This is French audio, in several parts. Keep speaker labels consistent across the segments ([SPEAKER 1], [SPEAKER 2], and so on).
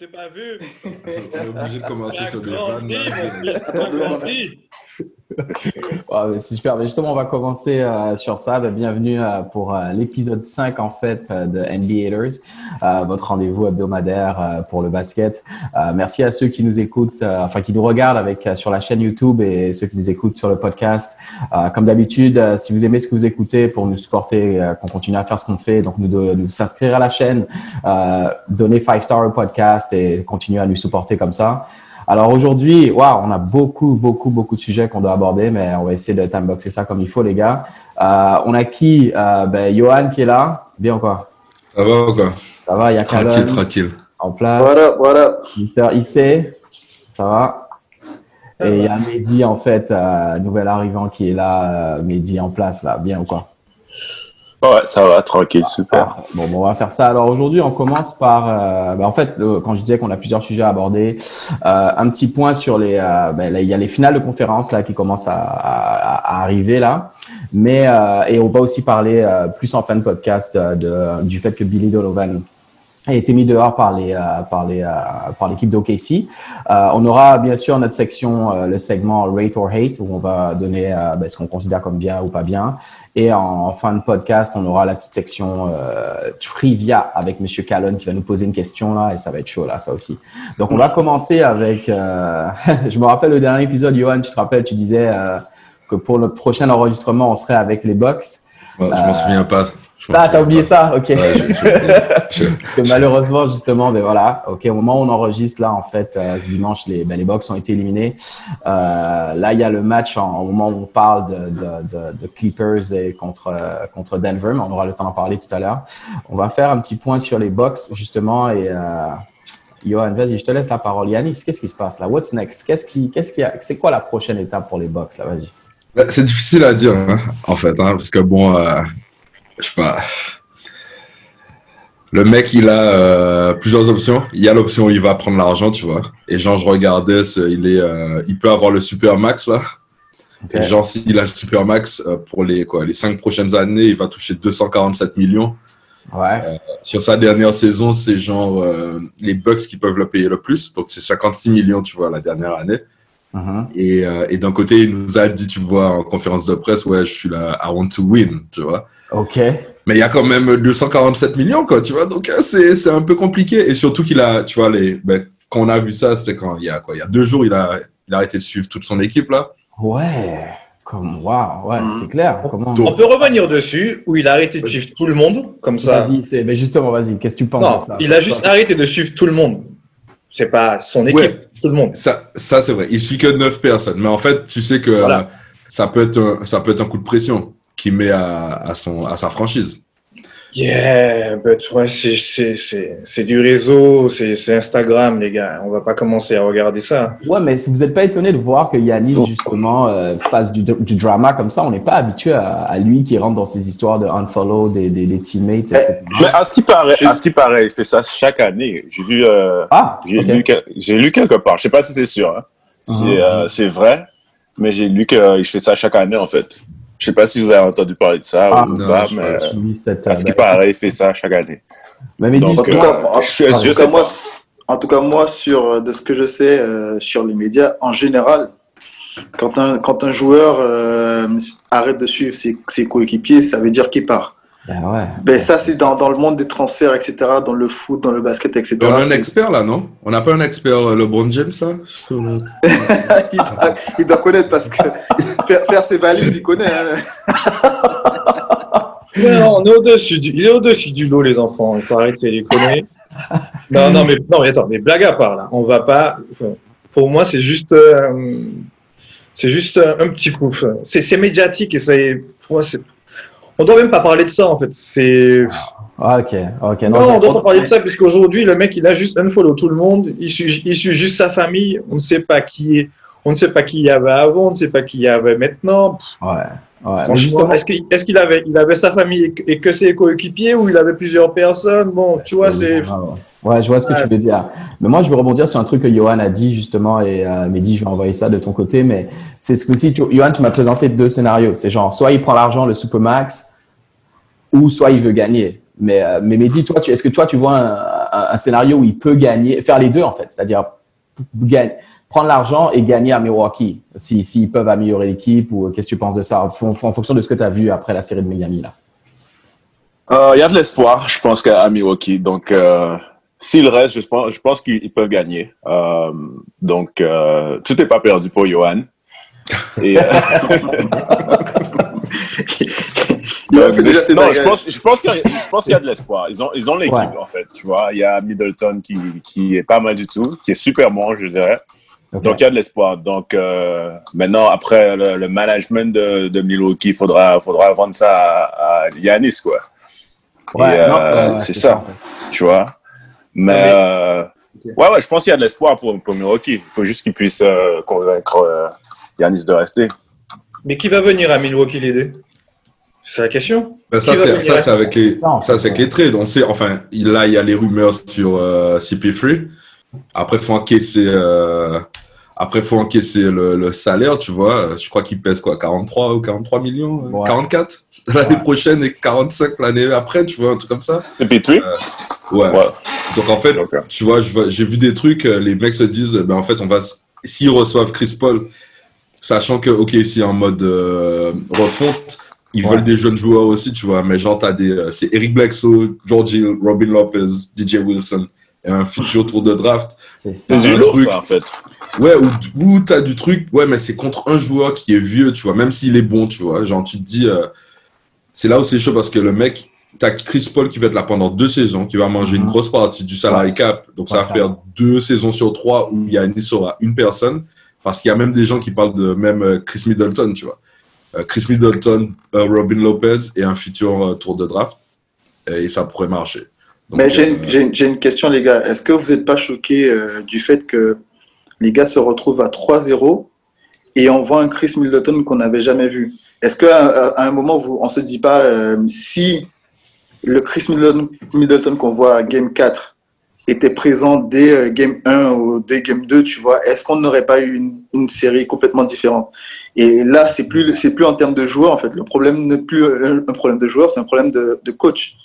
[SPEAKER 1] T'ai pas vu.
[SPEAKER 2] On est obligé de commencer sur des vannes.
[SPEAKER 3] c'est super. Mais justement, on va commencer euh, sur ça. Ben, bienvenue euh, pour euh, l'épisode 5 en fait euh, de NBA Haters, euh, votre rendez-vous hebdomadaire euh, pour le basket. Euh, merci à ceux qui nous écoutent, euh, enfin qui nous regardent avec euh, sur la chaîne YouTube et ceux qui nous écoutent sur le podcast. Euh, comme d'habitude, euh, si vous aimez ce que vous écoutez, pour nous supporter, euh, qu'on continue à faire ce qu'on fait, donc nous, de, nous s'inscrire à la chaîne, euh, donner 5 stars au podcast et continuer à nous supporter comme ça. Alors aujourd'hui, waouh, on a beaucoup, beaucoup, beaucoup de sujets qu'on doit aborder, mais on va essayer de timeboxer ça comme il faut, les gars. Euh, on a qui? Euh, ben, Johan qui est là. Bien ou quoi?
[SPEAKER 2] Ça va ou quoi?
[SPEAKER 3] Ça va, il y a
[SPEAKER 2] Tranquille, tranquille.
[SPEAKER 3] en place.
[SPEAKER 4] Voilà, voilà.
[SPEAKER 3] Mister Issé, ça va? Et il y a Mehdi, en fait, euh, nouvel arrivant qui est là, euh, Mehdi en place, là. Bien ou quoi?
[SPEAKER 5] Ouais, ça va, tranquille, super.
[SPEAKER 3] Ah, Bon, bon, on va faire ça. Alors aujourd'hui, on commence par, euh, ben, en fait, quand je disais qu'on a plusieurs sujets à aborder, euh, un petit point sur les, euh, là, il y a les finales de conférence là qui commencent à, à- à arriver là, mais euh, et on va aussi parler euh, plus en fin de podcast de, de- du fait que Billy Donovan a été mis dehors par les euh, par les euh, par l'équipe d'OKC. Euh, on aura bien sûr notre section le segment Rate or Hate où on va donner ben, ce qu'on considère comme bien ou pas bien. Et en, en fin de podcast, on aura la petite section trivia avec Monsieur Callon qui va nous poser une question là et ça va être chaud là ça aussi. Donc on va commencer avec. je me rappelle le dernier épisode, Johan, tu te rappelles, tu disais que pour le prochain enregistrement, on serait avec les Bucks.
[SPEAKER 2] Ouais, je m'en souviens pas.
[SPEAKER 3] Ah, t'as oublié
[SPEAKER 2] pas.
[SPEAKER 3] ça, ok.
[SPEAKER 2] Ouais, je- je- je-
[SPEAKER 3] que malheureusement justement ben voilà. Ok au moment où on enregistre là en fait euh, ce dimanche les ben, les Bucks ont été éliminés. Euh, là il y a le match en- au moment où on parle de, de, de, de Clippers et contre euh, contre Denver mais on aura le temps d'en parler tout à l'heure. On va faire un petit point sur les Bucks justement et euh, Johan vas-y je te laisse la parole. Yanis qu'est-ce qui se passe là? What's next? Qu'est-ce qui qu'est-ce qui c'est quoi la prochaine étape pour les Bucks là? Vas-y.
[SPEAKER 2] Bah, C'est difficile à dire, hein, en fait, hein, parce que bon, euh, je sais pas. Le mec, il a euh, plusieurs options. Il y a l'option où il va prendre l'argent, tu vois. Et genre, je regardais, ce- il, est, euh, il peut avoir le super max, là. Et genre, s'il a le super max euh, pour les, quoi, les cinq prochaines années, il va toucher 247 millions.
[SPEAKER 3] ouais
[SPEAKER 2] Sur sa dernière saison, c'est genre les Bucks qui peuvent le payer le plus. Donc, c'est 56 millions, tu vois, la dernière année. Et, euh, et d'un côté, il nous a dit, tu vois, en conférence de presse, ouais, je suis là, I want to win, tu vois.
[SPEAKER 3] ok
[SPEAKER 2] Mais il y a quand même 247 millions, quoi, tu vois. Donc, euh, c'est c'est un peu compliqué. Et surtout qu'il a, tu vois, les, ben, quand on a vu ça, c'était quand il y a quoi, il y a deux jours, il a, il a arrêté de suivre toute son équipe, là.
[SPEAKER 3] ouais comme waouh ouais
[SPEAKER 4] Mhm.
[SPEAKER 3] c'est clair comment
[SPEAKER 1] On peut revenir dessus où il a arrêté de suivre tout le monde, comme ça.
[SPEAKER 3] Vas-y, c'est, ben justement, vas-y, qu'est-ce que tu penses
[SPEAKER 1] Non,
[SPEAKER 3] de ça?
[SPEAKER 1] il a juste arrêté de suivre tout le monde. C'est pas son équipe,
[SPEAKER 2] Ouais.
[SPEAKER 1] tout le monde.
[SPEAKER 2] Ça, ça c'est vrai. Il suit que 9 personnes. Mais en fait, tu sais que
[SPEAKER 1] Voilà.
[SPEAKER 2] euh, ça, peut être un, ça peut être un coup de pression qu'il met à, à, son, à sa franchise.
[SPEAKER 1] Yeah, but ouais, c'est- c'est c'est- c'est du réseau, c'est c'est Instagram, les gars. On va pas commencer à regarder ça.
[SPEAKER 3] Ouais, mais si vous n'êtes pas étonné de voir que Yanis, justement, euh, fasse du, du drama comme ça, on n'est pas habitué à, à lui qui rentre dans ces histoires de unfollow des, des, des teammates, etc.
[SPEAKER 5] Mais à ce qui paraît, à ce qui paraît, il fait ça chaque année. J'ai vu, euh,
[SPEAKER 3] Ah,
[SPEAKER 5] j'ai lu, que- j'ai lu quelque part. Je sais pas si c'est sûr, hein.
[SPEAKER 3] Mhm.
[SPEAKER 5] euh, c'est vrai, mais j'ai lu qu'il fait ça chaque année en fait. Je sais pas si vous avez entendu parler de ça
[SPEAKER 3] Ah,
[SPEAKER 5] ou
[SPEAKER 2] non,
[SPEAKER 5] pas,
[SPEAKER 2] je
[SPEAKER 5] mais
[SPEAKER 2] sais pas.
[SPEAKER 3] Je lis cette,
[SPEAKER 5] à ce qui
[SPEAKER 3] ben,
[SPEAKER 5] paraît, il fait ça chaque année.
[SPEAKER 3] mais mais dis
[SPEAKER 5] Donc,
[SPEAKER 4] En tout
[SPEAKER 3] justement,
[SPEAKER 4] cas, en,
[SPEAKER 5] je suis-
[SPEAKER 4] en
[SPEAKER 5] je
[SPEAKER 4] tout
[SPEAKER 5] sais
[SPEAKER 4] cas, moi, en tout cas, moi, sur, de ce que je sais euh, sur les médias, en général, quand un, quand un joueur euh, arrête de suivre ses, ses coéquipiers, ça veut dire qu'il part.
[SPEAKER 3] Ben ouais.
[SPEAKER 4] Ben, ça, c'est dans, dans le monde des transferts, etc., dans le foot, dans le basket, etc.
[SPEAKER 2] On a un expert là, non? On n'a pas un expert euh, LeBron James le-
[SPEAKER 4] il, doit, il doit connaître parce que faire, faire ses valises, il connaît. hein.
[SPEAKER 1] Non, on est au-dessus du, il est au-dessus du lot, les enfants. Il faut arrêter les conneries. Non, non, mais, non, mais attends, mais blague à part, là. On va pas, pour moi, c'est juste, euh, c'est juste un, un petit coup. C'est, médiatique et ça est, pour moi, c'est, On doit même pas parler de ça, en fait. C'est.
[SPEAKER 3] Ah, ok, ok.
[SPEAKER 1] Non, on doit pas parler de ça, puisqu'aujourd'hui, le mec, il a juste unfollow tout le monde. Il suit, il suit juste sa famille. On ne sait pas qui est. On ne sait pas qui il y avait avant, on ne sait pas qui il y avait maintenant.
[SPEAKER 3] Ouais.
[SPEAKER 1] Franchement, est-ce qu'il est-ce qu'il avait, il avait sa famille et que- ses coéquipiers ou il avait plusieurs personnes? Bon, tu vois, c'est.
[SPEAKER 3] Ouais, je vois ce que
[SPEAKER 1] Ouais.
[SPEAKER 3] tu veux dire. Mais moi, je veux rebondir sur un truc que Johan a dit justement, et euh, Mehdi, je vais envoyer ça de ton côté. Mais c'est ce que si tu, Johan, tu m'as présenté deux scénarios. C'est genre, soit il prend l'argent, le Supermax, ou soit il veut gagner. Mais, euh, mais Mehdi, toi, est-ce que toi, tu vois un, un- un scénario où il peut gagner, faire les deux en fait, c'est-à-dire prendre l'argent et gagner à Milwaukee, si- s'ils peuvent améliorer l'équipe ou euh, qu'est-ce que tu penses de ça en, en fonction de ce que tu as vu après la série de Miami là?
[SPEAKER 5] Euh, Il y a de l'espoir, je pense, qu'à à Milwaukee. Donc, euh, s'il reste, je pense, je pense qu'ils ils peuvent gagner. Euh, donc, euh, tout n'est pas perdu pour Johan. Et, euh,
[SPEAKER 4] Il a fait déjà ses
[SPEAKER 5] non, je pense, je pense qu'il y a, je pense qu'il y a de l'espoir. Ils ont, ils ont l'équipe,
[SPEAKER 3] Ouais.
[SPEAKER 5] en fait. Tu vois, il y a Middleton qui, qui est pas mal du tout, qui est super bon, je dirais. Donc, il y a de l'espoir. Donc, euh, maintenant, après le, le management de, de Milwaukee, il faudra, faudra vendre ça à, à Yanis, quoi.
[SPEAKER 3] Ouais,
[SPEAKER 5] euh,
[SPEAKER 3] euh,
[SPEAKER 5] c'est ça.
[SPEAKER 3] en fait.
[SPEAKER 5] Tu vois Mais, euh, ouais, ouais, je pense qu'il y a de l'espoir pour, pour Milwaukee. Il faut juste qu'ils puissent euh, convaincre euh, Yanis de rester.
[SPEAKER 1] Mais qui va venir à Milwaukee l'aider C'est la question.
[SPEAKER 2] Ben, ça, c'est,
[SPEAKER 1] venir
[SPEAKER 2] ça, c'est avec les,
[SPEAKER 3] C'est ça,
[SPEAKER 2] c'est avec les trades. On sait, enfin, là, il y a les rumeurs sur euh, CP3. Après, il faut encaisser, euh, après, faut encaisser le, le salaire, tu vois. Je crois qu'il pèse quoi, 43 ou 43 millions? euh,
[SPEAKER 3] Ouais.
[SPEAKER 2] 44 l'année
[SPEAKER 3] Ouais.
[SPEAKER 2] prochaine et 45 l'année après, tu vois, un truc comme ça.
[SPEAKER 5] Et puis, tu
[SPEAKER 2] Ouais.
[SPEAKER 5] Ouais.
[SPEAKER 2] Donc, en fait,
[SPEAKER 5] euh,
[SPEAKER 2] tu vois, j'ai vu des trucs, euh, les mecs se disent, ben, en fait, on va, s'ils reçoivent Chris Paul, sachant que, ok, c'est en mode euh, refonte, ils
[SPEAKER 3] Ouais.
[SPEAKER 2] veulent des jeunes joueurs aussi, tu vois, mais genre, t'as des, euh, c'est Eric Bledsoe, George Hill, Robin Lopez, DJ Wilson, et un futur tour de draft.
[SPEAKER 3] C'est ça.
[SPEAKER 5] c'est du
[SPEAKER 2] truc.
[SPEAKER 5] ça, en fait.
[SPEAKER 2] Ouais, ou, ou t'as du truc, ouais, mais c'est contre un joueur qui est vieux, tu vois, même s'il est bon, tu vois. Genre, tu te dis, euh, c'est là où c'est chaud parce que le mec, t'as Chris Paul qui va être là pendant deux saisons, qui va manger
[SPEAKER 3] Mhm.
[SPEAKER 2] une grosse partie du salary cap. Donc, ça
[SPEAKER 3] Ouais,
[SPEAKER 2] va faire deux saisons sur trois où Yannis aura une personne. Parce qu'il y a même des gens qui parlent de même euh, Chris Middleton, tu vois. Euh, Chris Middleton, euh, Robin Lopez et un futur euh, tour de draft. Et ça pourrait marcher. Donc,
[SPEAKER 4] Mais j'ai une, question, les gars. Est-ce que vous n'êtes pas choqués du fait que les gars se retrouvent à 3-0 et on voit un Chris Middleton qu'on n'avait jamais vu? Est-ce qu'à à un moment, vous, on ne se dit pas si le Chris Middleton, qu'on voit à Game 4 était présent dès Game 1 ou dès Game 2, tu vois, est-ce qu'on n'aurait pas eu une, une série complètement différente? Et là, c'est plus, c'est plus en termes de joueurs, en fait. Le problème n'est plus un problème de joueurs, c'est un problème de, de coach,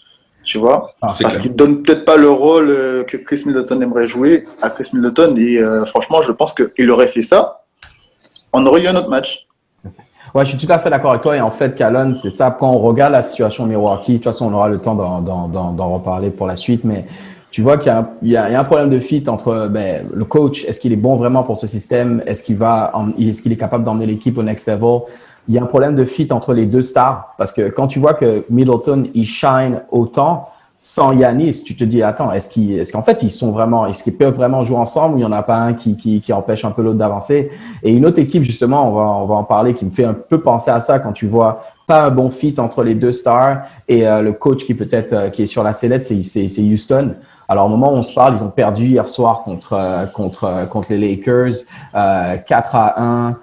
[SPEAKER 4] tu vois
[SPEAKER 3] Ah,
[SPEAKER 4] parce qu'il ne donne peut-être pas le rôle euh, que Chris Middleton aimerait jouer à Chris Middleton. Et euh, franchement, je pense qu'il aurait fait ça. On aurait eu un autre match.
[SPEAKER 3] Ouais, je suis tout à fait d'accord avec toi. Et en fait, Calonne, c'est ça. Quand on regarde la situation Milwaukee, de toute façon, on aura le temps d'en reparler pour la suite. Mais tu vois qu'il y y y a un problème de fit entre ben, le coach. Est-ce qu'il est bon vraiment pour ce système? Est-ce qu'il va, est-ce qu'il est capable d'emmener l'équipe au next level? Il y a un problème de fit entre les deux stars parce que quand tu vois que Middleton il shine autant sans Yanis, tu te dis attends, est-ce qu'ils, est-ce qu'en fait ils sont vraiment, est-ce qu'ils peuvent vraiment jouer ensemble ou il y en a pas un qui, qui, qui empêche un peu l'autre d'avancer? Et une autre équipe justement, on va, on va en parler, qui me fait un peu penser à ça quand tu vois pas un bon fit entre les deux stars et euh, le coach qui peut-être euh, qui est sur la sellette, c'est Houston. Alors au moment où on se parle, ils ont perdu hier soir contre euh, contre euh, contre les Lakers, euh, 4 à 1.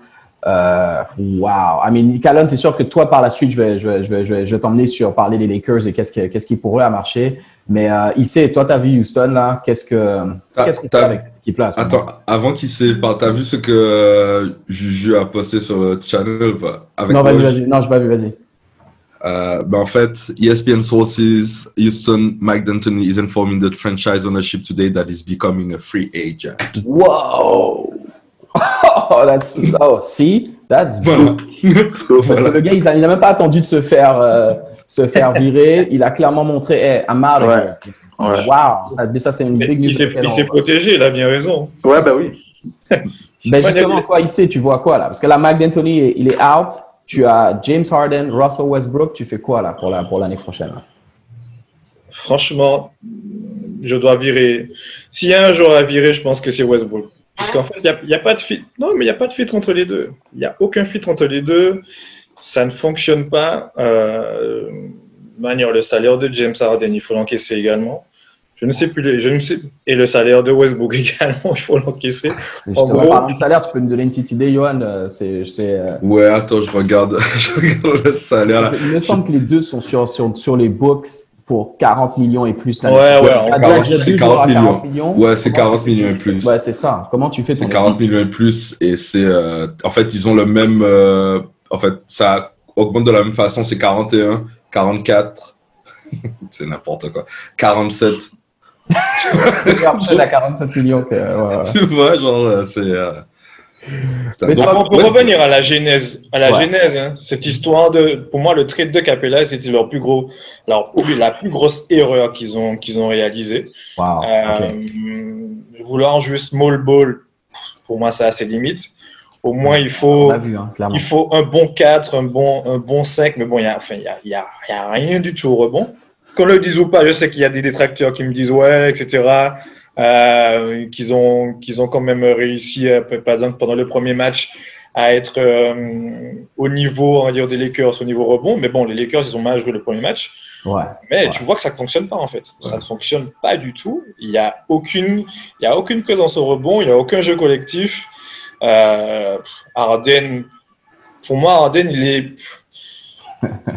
[SPEAKER 3] Euh, wow. I mean, Calonne, c'est sûr que toi, par la suite, je vais, je vais, je vais, je vais, t'emmener sur parler des Lakers et qu'est-ce qui, qu'est-ce qui pourrait marcher. Mais euh, toi, tu as vu Houston, là? Qu'est-ce que,
[SPEAKER 2] T'as-
[SPEAKER 3] qu'est-ce qu'on fait
[SPEAKER 2] t'as-
[SPEAKER 3] avec cette équipe-là?
[SPEAKER 2] Attends, avant qu'il sépare, t'as vu ce que euh, Juju a posté sur le channel Avec
[SPEAKER 3] Non, vas-y, vas-y. Non, je pas vu, vas-y.
[SPEAKER 2] Euh, ben en fait, ESPN sources, Houston, Mike D'Antoni is informing the franchise ownership today that he's becoming a free agent.
[SPEAKER 3] Wow! Oh, that's, oh, see? That's
[SPEAKER 2] Voilà.
[SPEAKER 4] Parce que,
[SPEAKER 3] Parce que le gars, il a, il a même pas attendu de se faire, euh, se faire virer. Il a clairement montré, hey, I'm out of
[SPEAKER 4] Ouais. Ouais.
[SPEAKER 3] Wow! Ça, ça, c'est une
[SPEAKER 1] Mais
[SPEAKER 3] big news.
[SPEAKER 1] il s'est il protégé, il a bien raison.
[SPEAKER 4] ouais, bah oui.
[SPEAKER 3] Ben
[SPEAKER 1] Ouais,
[SPEAKER 3] justement,
[SPEAKER 1] mais-
[SPEAKER 3] toi, ici, tu vois quoi là? Parce que là, Mike D'Antoni, il est out. Tu as James Harden, Russell Westbrook. Tu fais quoi là pour la pour l'année prochaine?
[SPEAKER 1] Franchement, je dois virer. S'il y a un joueur à virer, je pense que c'est Westbrook. Parce qu'en fait, il n'y a pas de fit. Non, mais il n'y a pas de fit entre les deux. Il n'y a aucun fit entre les deux. ça ne fonctionne pas. Euh, manière, le salaire de James Harden, il faut l'encaisser également. Je ne sais plus, les, je ne sais, et le salaire de Westbrook également, il faut l'encaisser.
[SPEAKER 3] En gros, parlant de salaire, tu peux me donner une petite idée, Johan euh, c'est, euh...
[SPEAKER 2] Ouais, attends, je regarde, je regarde le salaire. Là.
[SPEAKER 3] Il me semble que les deux sont sur, sur, sur les books pour 40 millions et plus.
[SPEAKER 1] Ouais, ouais,
[SPEAKER 2] ouais c'est 40, 40, millions. millions. Ouais, c'est 40 millions et plus.
[SPEAKER 3] Ouais, c'est ça. Comment tu fais
[SPEAKER 2] C'est 40 millions et plus et c'est, euh, en fait, ils ont le même, euh, en fait, ça augmente de la même façon, c'est 41, 44, c'est n'importe quoi, 47.
[SPEAKER 3] Tu vois, 47 millions. Que, ouais,
[SPEAKER 2] tu vois, genre, euh, c'est. Euh...
[SPEAKER 1] Mais Donc, pour revenir à la genèse, à la genèse, hein, cette histoire de, pour moi, le trade de Capella, c'était leur plus gros, leur, la plus grosse erreur qu'ils ont, qu'ils ont réalisée.
[SPEAKER 3] Wow,
[SPEAKER 1] euh,
[SPEAKER 3] okay.
[SPEAKER 1] Vouloir jouer small ball, pour moi, ça a ses limites. Au moins, il faut,
[SPEAKER 3] vu, hein,
[SPEAKER 1] il faut un bon 4, un bon, un bon 5, mais bon, il y a, enfin, il y a, il y a, y a rien du tout au rebond. Qu'on le dise ou pas, je sais qu'il y a des détracteurs qui me disent ouais, etc. Euh, qu'ils ont, qu'ils ont quand même réussi, euh, par exemple, pendant le premier match, à être euh, au niveau, on va dire, des Lakers, au niveau rebond. Mais bon, les Lakers, ils ont mal joué le premier match.
[SPEAKER 3] Ouais,
[SPEAKER 1] mais
[SPEAKER 3] ouais.
[SPEAKER 1] tu vois que ça ne fonctionne pas, en fait. Ouais. Ça ne fonctionne pas du tout. Il n'y a, aucune, il y a aucune présence au rebond, il n'y a aucun jeu collectif. Euh, Arden, pour moi, Arden, il est.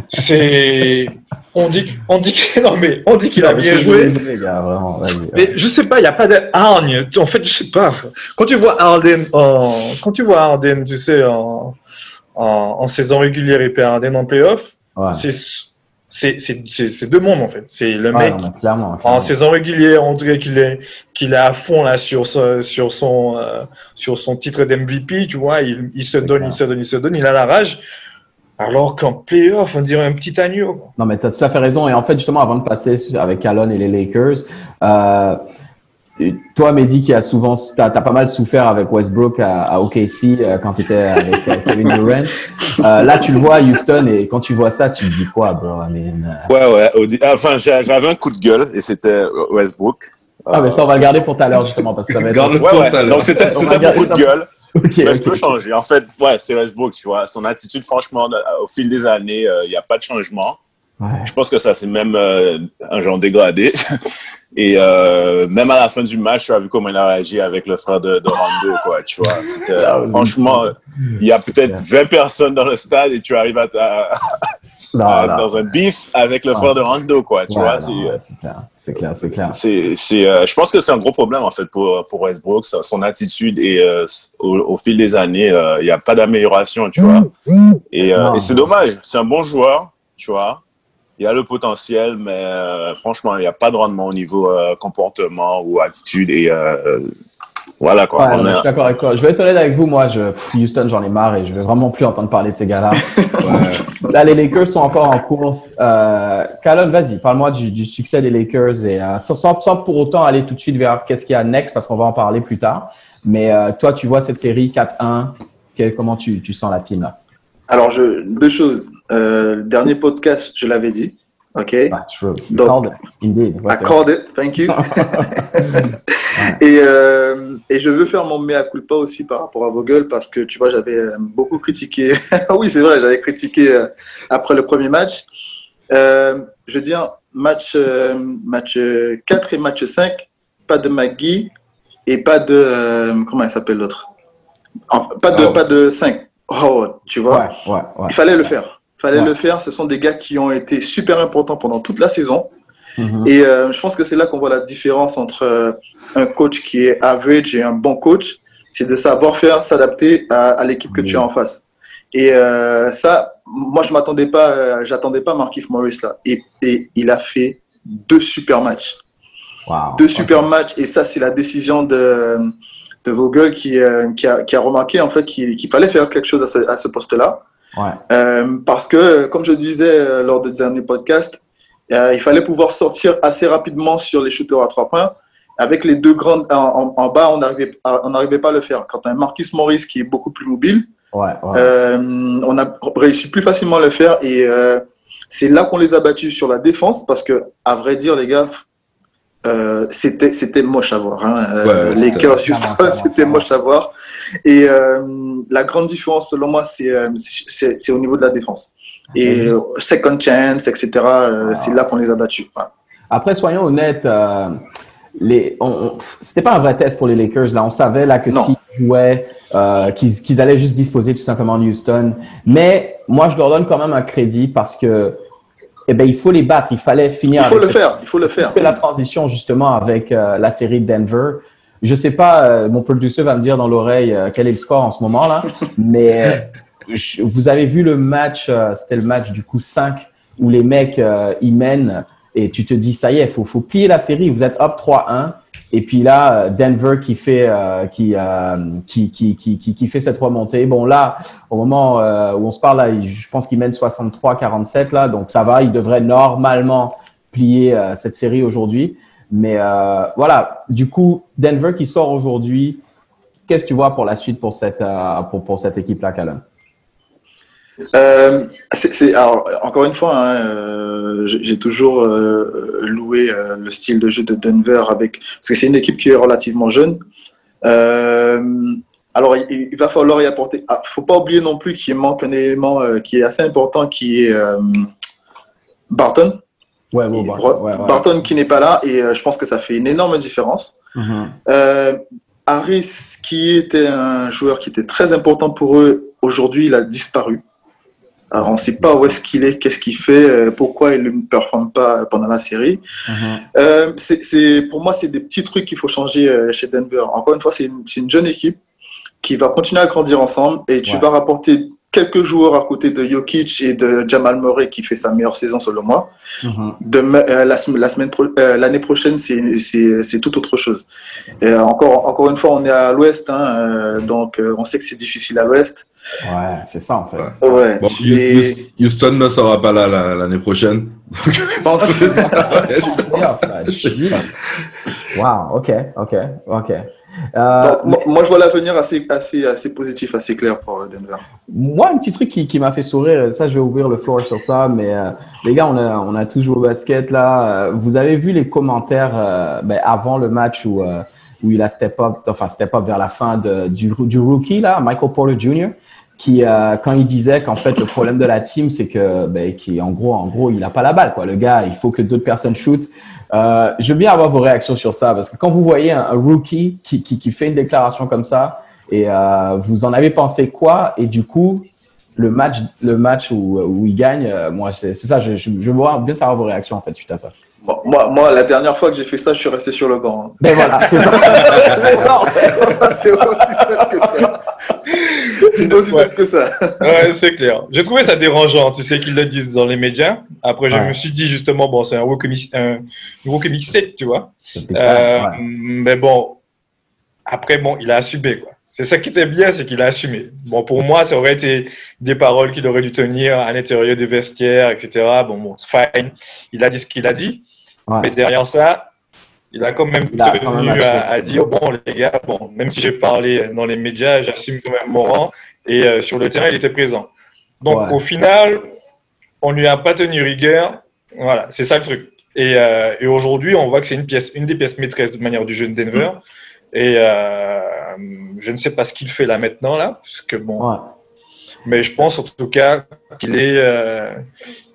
[SPEAKER 1] C'est. On dit, on dit que, non mais on dit qu'il a bien joué.
[SPEAKER 3] Gars, vraiment,
[SPEAKER 1] mais je sais pas, il n'y a pas de hargne. En fait, je sais pas. Quand tu vois Harden en, quand tu vois Harden, tu sais, en, en, en saison régulière et puis Harden en playoff,
[SPEAKER 3] ouais.
[SPEAKER 1] c'est c'est deux mondes en fait. C'est le
[SPEAKER 3] ouais,
[SPEAKER 1] mec
[SPEAKER 3] non, clairement, clairement.
[SPEAKER 1] en saison régulière, on dirait qu'il est qu'il est à fond là sur ce, sur son euh, sur son titre d'MVP, tu vois, il, il se donne, clair. il se donne, il se donne, il a la rage. Alors qu'en playoff, on dirait un petit agneau.
[SPEAKER 3] Non, mais tu as tout à fait raison. Et en fait, justement, avant de passer avec Alon et les Lakers, euh, toi, Mehdi, qui a souvent, tu as, as, pas mal souffert avec Westbrook à, à OKC euh, quand tu étais avec euh, Kevin Durant. Euh, là, tu le vois à Houston et quand tu vois ça, tu te dis quoi, bro? I mean,
[SPEAKER 5] ouais, ouais. Enfin, j'avais un coup de gueule et c'était Westbrook.
[SPEAKER 3] Ah, mais ça, on va le garder pour tout à l'heure, justement, parce que ça va être.
[SPEAKER 5] Garde ouais, ouais. Donc, c'était mon coup de gueule.
[SPEAKER 3] Okay, okay.
[SPEAKER 5] je peux changer. En fait, ouais, c'est Westbrook, tu vois. Son attitude, franchement, au fil des années, il euh, n'y a pas de changement.
[SPEAKER 3] Ouais.
[SPEAKER 5] Je pense que ça, c'est même euh, un genre dégradé. Et euh, même à la fin du match, tu as vu comment il a réagi avec le frère de, de Rondo, quoi, tu vois.
[SPEAKER 3] Ah,
[SPEAKER 5] franchement, il y a peut-être 20 personnes dans le stade et tu arrives à, à,
[SPEAKER 3] non,
[SPEAKER 5] à
[SPEAKER 3] non.
[SPEAKER 5] dans un bif avec le
[SPEAKER 3] Ouais.
[SPEAKER 5] frère de Rondo, quoi, tu
[SPEAKER 3] Ouais,
[SPEAKER 5] vois. c'est-
[SPEAKER 3] clair, c'est clair, c'est clair.
[SPEAKER 5] c'est, euh, je pense que c'est un gros problème en fait pour pour Westbrook, son attitude et euh, au, au fil des années, euh, il n'y a pas d'amélioration, tu vois. Et, euh,
[SPEAKER 3] Non.
[SPEAKER 5] et c'est dommage. C'est un bon joueur, tu vois. Il y a le potentiel, mais euh, franchement, il n'y a pas de rendement au niveau euh, comportement ou attitude et euh, voilà quoi.
[SPEAKER 3] Ouais,
[SPEAKER 5] On
[SPEAKER 3] non, mais
[SPEAKER 5] a-
[SPEAKER 3] je suis d'accord avec toi. Je vais être honnête avec vous, moi, je, Houston, j'en ai marre et je veux vraiment plus entendre parler de ces gars-là.
[SPEAKER 2] Ouais.
[SPEAKER 3] Là, les Lakers sont encore en course. Calonne, vas-y, parle-moi du, du succès des Lakers et sans, sans, pour autant aller tout de suite vers qu'est-ce qu'il y a next parce qu'on va en parler plus tard. Mais toi, tu vois cette série 4-1. Quel- comment tu, tu sens la team là?
[SPEAKER 4] Alors, je, deux choses. Euh, le dernier podcast, je l'avais dit. OK.
[SPEAKER 3] Ouais, true. You
[SPEAKER 4] Donc-
[SPEAKER 3] called it. Indeed.
[SPEAKER 4] I
[SPEAKER 3] c'est
[SPEAKER 4] called it. Thank you. et, euh, et je veux faire mon mea culpa aussi par rapport à vos gueules parce que tu vois, j'avais euh, beaucoup critiqué. oui, c'est vrai, j'avais critiqué après le premier match. Euh, je veux dire, match, match euh, 4 et match 5, pas de McGee et pas de. comment il s'appelle l'autre? Enfin, Pas de,
[SPEAKER 2] Oh.
[SPEAKER 4] pas de 5. Oh, tu vois.
[SPEAKER 3] Ouais, ouais, ouais.
[SPEAKER 4] Il fallait le faire. Il fallait le faire. Ce sont des gars qui ont été super importants pendant toute la saison.
[SPEAKER 3] Mhm.
[SPEAKER 4] Et euh, je pense que c'est là qu'on voit la différence entre euh, un coach qui est average et un bon coach. C'est de savoir faire, s'adapter à, à l'équipe que tu as en face. Et euh, ça, moi, je m'attendais pas, j'attendais pas Markif Morris là. Et, et il a fait deux super matchs.
[SPEAKER 3] Wow.
[SPEAKER 4] Deux super matchs. Et ça, c'est la décision de, de Vogel qui, euh, qui, a, qui a remarqué en fait qu'il fallait faire quelque chose à ce, à ce poste-là.
[SPEAKER 3] Ouais.
[SPEAKER 4] Euh, parce que, comme je disais euh, lors du dernier podcast, euh, il fallait pouvoir sortir assez rapidement sur les shooters à trois points. Avec les deux grandes en, en- en bas, on n'arrivait on n'arrivait pas à le faire. Quand on a Marquis Morris qui est beaucoup plus mobile,
[SPEAKER 3] Ouais, ouais.
[SPEAKER 4] on a réussi plus facilement à le faire. Et c'est là qu'on les a battus sur la défense parce que, à vrai dire, les gars, euh, c'était c'était moche à voir. Hein. Euh,
[SPEAKER 2] Ouais,
[SPEAKER 4] les Lakers, Houston, c'était
[SPEAKER 3] clairement.
[SPEAKER 4] moche à voir. Et euh, la grande différence, selon moi, c'est au niveau de la défense. Et second chance, etc., euh, c'est là qu'on les a battus.
[SPEAKER 3] Après, soyons honnêtes, euh, les, on, on- pff, c'était pas un vrai test pour les Lakers. Là, on savait là que s'ils jouaient, euh, qu'ils qu'ils allaient juste disposer tout simplement de Houston. Mais moi, je leur donne quand même un crédit parce que, eh ben, il faut les battre. Il fallait finir.
[SPEAKER 4] Il faut
[SPEAKER 3] avec
[SPEAKER 4] le faire, il faut le faire.
[SPEAKER 3] la transition justement avec euh, la série de Denver. Je sais pas, euh, mon producer va me dire dans l'oreille euh, quel est le score en ce moment là, mais euh, je- vous avez vu le match, c'était le match du coup 5 où les mecs ils mènent et tu te dis ça y est, faut faut plier la série. Vous êtes up 3-1 et puis là Denver qui fait euh, qui, euh, qui, qui qui qui fait cette remontée. Bon là, au moment euh, où on se parle là, il- je pense qu'ils mènent 63-47 là, donc ça va, ils devraient normalement plier euh, cette série aujourd'hui. Mais euh, voilà, du coup, Denver qui sort aujourd'hui, qu'est-ce que tu vois pour la suite pour cette, pour, pour cette équipe-là, Calum?
[SPEAKER 4] Euh, alors, encore une fois, hein, euh, j'ai toujours euh, loué le style de jeu de Denver avec parce que c'est une équipe qui est relativement jeune. Alors, il, il va falloir y apporter. Ah, faut pas oublier non plus qu'il manque un élément qui est assez important, qui est Barton.
[SPEAKER 3] Ouais, bon,
[SPEAKER 4] Et
[SPEAKER 3] Barton,
[SPEAKER 4] Bro-
[SPEAKER 3] ouais, ouais.
[SPEAKER 4] Barton qui n'est pas là et je pense que ça fait une énorme différence.
[SPEAKER 3] Mhm.
[SPEAKER 4] Euh, Harris, qui était un joueur qui était très important pour eux, aujourd'hui, il a disparu. Alors, on ne sait pas où est-ce qu'il est, qu'est-ce qu'il fait, euh, pourquoi il ne performe pas pendant la série.
[SPEAKER 3] Mhm.
[SPEAKER 4] Euh, c'est, pour moi, c'est des petits trucs qu'il faut changer euh, chez Denver. Encore une fois, c'est une, une jeune équipe qui va continuer à grandir ensemble et tu
[SPEAKER 3] Ouais.
[SPEAKER 4] vas rapporter quelques joueurs à côté de Jokic et de Jamal Murray qui fait sa meilleure saison selon moi.
[SPEAKER 3] Mhm.
[SPEAKER 4] Demain, euh, la, sem- la semaine euh, l'année prochaine, c'est, tout autre chose. Et encore, encore une fois, on est à l'ouest, hein, donc on sait que c'est difficile à l'ouest.
[SPEAKER 3] Ouais, c'est ça en fait.
[SPEAKER 2] Ouais.
[SPEAKER 4] Ouais.
[SPEAKER 2] Bon,
[SPEAKER 4] Et-
[SPEAKER 2] Houston- ne sera pas là la- l'année prochaine.
[SPEAKER 3] Jeez. Wow, ok, ok, ok. Euh,
[SPEAKER 4] donc, moi, moi, je vois l'avenir assez, assez, assez positif, assez clair pour euh, Denver.
[SPEAKER 3] Moi, un petit truc qui, qui m'a fait sourire, ça, je vais ouvrir le floor sur ça, mais euh, les gars, on a, on a tous joué au basket là. Vous avez vu les commentaires euh, ben, avant le match où, euh, où il a step up, enfin step up vers la fin de, du, du rookie là, Michael Porter Jr. Qui, euh, quand il disait qu'en fait le problème de la team, c'est que, ben, qui, en gros, en gros, il a pas la balle quoi. Le gars, il faut que d'autres personnes shootent. Euh, je veux bien avoir vos réactions sur ça parce que quand vous voyez un, rookie qui, qui, qui fait une déclaration comme ça, et euh, vous en avez pensé quoi? Et du coup, le match, le match où, où il gagne, euh, moi, c'est c'est ça. Je, je, je veux bien savoir vos réactions en fait suite à ça.
[SPEAKER 4] Bon, moi, moi, la dernière fois que j'ai fait ça, je suis resté sur le banc. hein.
[SPEAKER 3] Ben voilà, c'est ça.
[SPEAKER 4] c'est aussi simple que ça. C'est aussi
[SPEAKER 1] Ouais.
[SPEAKER 4] simple que ça.
[SPEAKER 1] Ouais, c'est clair. J'ai trouvé ça dérangeant, tu sais, qu'ils le disent dans les médias. Après, je
[SPEAKER 3] Ouais.
[SPEAKER 1] me suis dit justement, bon, c'est un rookie mixtape, tu vois.
[SPEAKER 3] Ouais.
[SPEAKER 1] Euh, Mais bon, après, bon, il a assumé, quoi. C'est ça qui était bien, c'est qu'il a assumé. Bon, pour moi, ça aurait été des paroles qu'il aurait dû tenir à l'intérieur des vestiaires, etc. Bon, bon, fine. Il a dit ce qu'il a dit.
[SPEAKER 3] Ouais.
[SPEAKER 1] Mais derrière ça, il a quand même tenu
[SPEAKER 3] quand même assumé.
[SPEAKER 1] à, à dire bon les gars, bon même si j'ai parlé dans les médias, j'assume quand même mon rang et euh, sur le terrain il était présent. Donc
[SPEAKER 3] Ouais.
[SPEAKER 1] au final, on lui a pas tenu rigueur. Voilà, c'est ça le truc. Et, euh, et aujourd'hui, on voit que c'est une pièce, une des pièces maîtresses de manière du jeu de Denver. Et euh, je ne sais pas ce qu'il fait là maintenant là, parce que bon,
[SPEAKER 3] Ouais.
[SPEAKER 1] mais je pense en tout cas qu'il est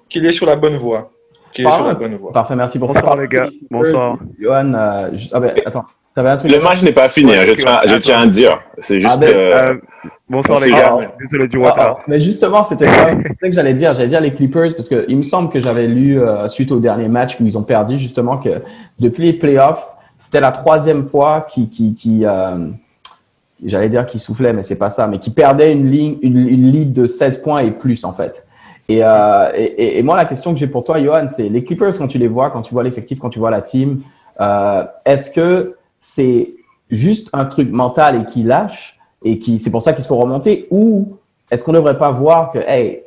[SPEAKER 1] qu'il est sur la bonne voie. Qu'il est
[SPEAKER 3] Parle.
[SPEAKER 1] sur la bonne voie.
[SPEAKER 3] Parfait, merci pour
[SPEAKER 6] Bonsoir,
[SPEAKER 3] ça.
[SPEAKER 6] les gars. Bonsoir.
[SPEAKER 3] Johan, euh, juste- ah ben, attends, t'avais un truc
[SPEAKER 5] Le match n'est pas fini, hein, je, tiens, je tiens à dire. C'est juste.
[SPEAKER 3] Ah ben,
[SPEAKER 5] euh,
[SPEAKER 6] Euh, bonsoir,
[SPEAKER 5] on
[SPEAKER 6] les gars. Désolé du
[SPEAKER 3] Ah,
[SPEAKER 6] retard.
[SPEAKER 3] ah, mais justement, c'était ça, c'est ça que j'allais dire. J'allais dire les Clippers parce que il me semble que j'avais lu euh, suite au dernier match où ils ont perdu justement que depuis les playoffs, c'était la troisième fois qui qui qui euh, j'allais dire qu'ils soufflaient, mais c'est pas ça, mais qui perdaient une ligne une, une lead de 16 points et plus en fait. Et, euh, et, moi, la question que j'ai pour toi, Johan, c'est les Clippers quand tu les vois, quand tu vois l'effectif, quand tu vois la team, euh, est-ce que c'est juste un truc mental et qui lâche et qui c'est pour ça qu'il se faut remonter? Ou est-ce qu'on ne devrait pas voir que hey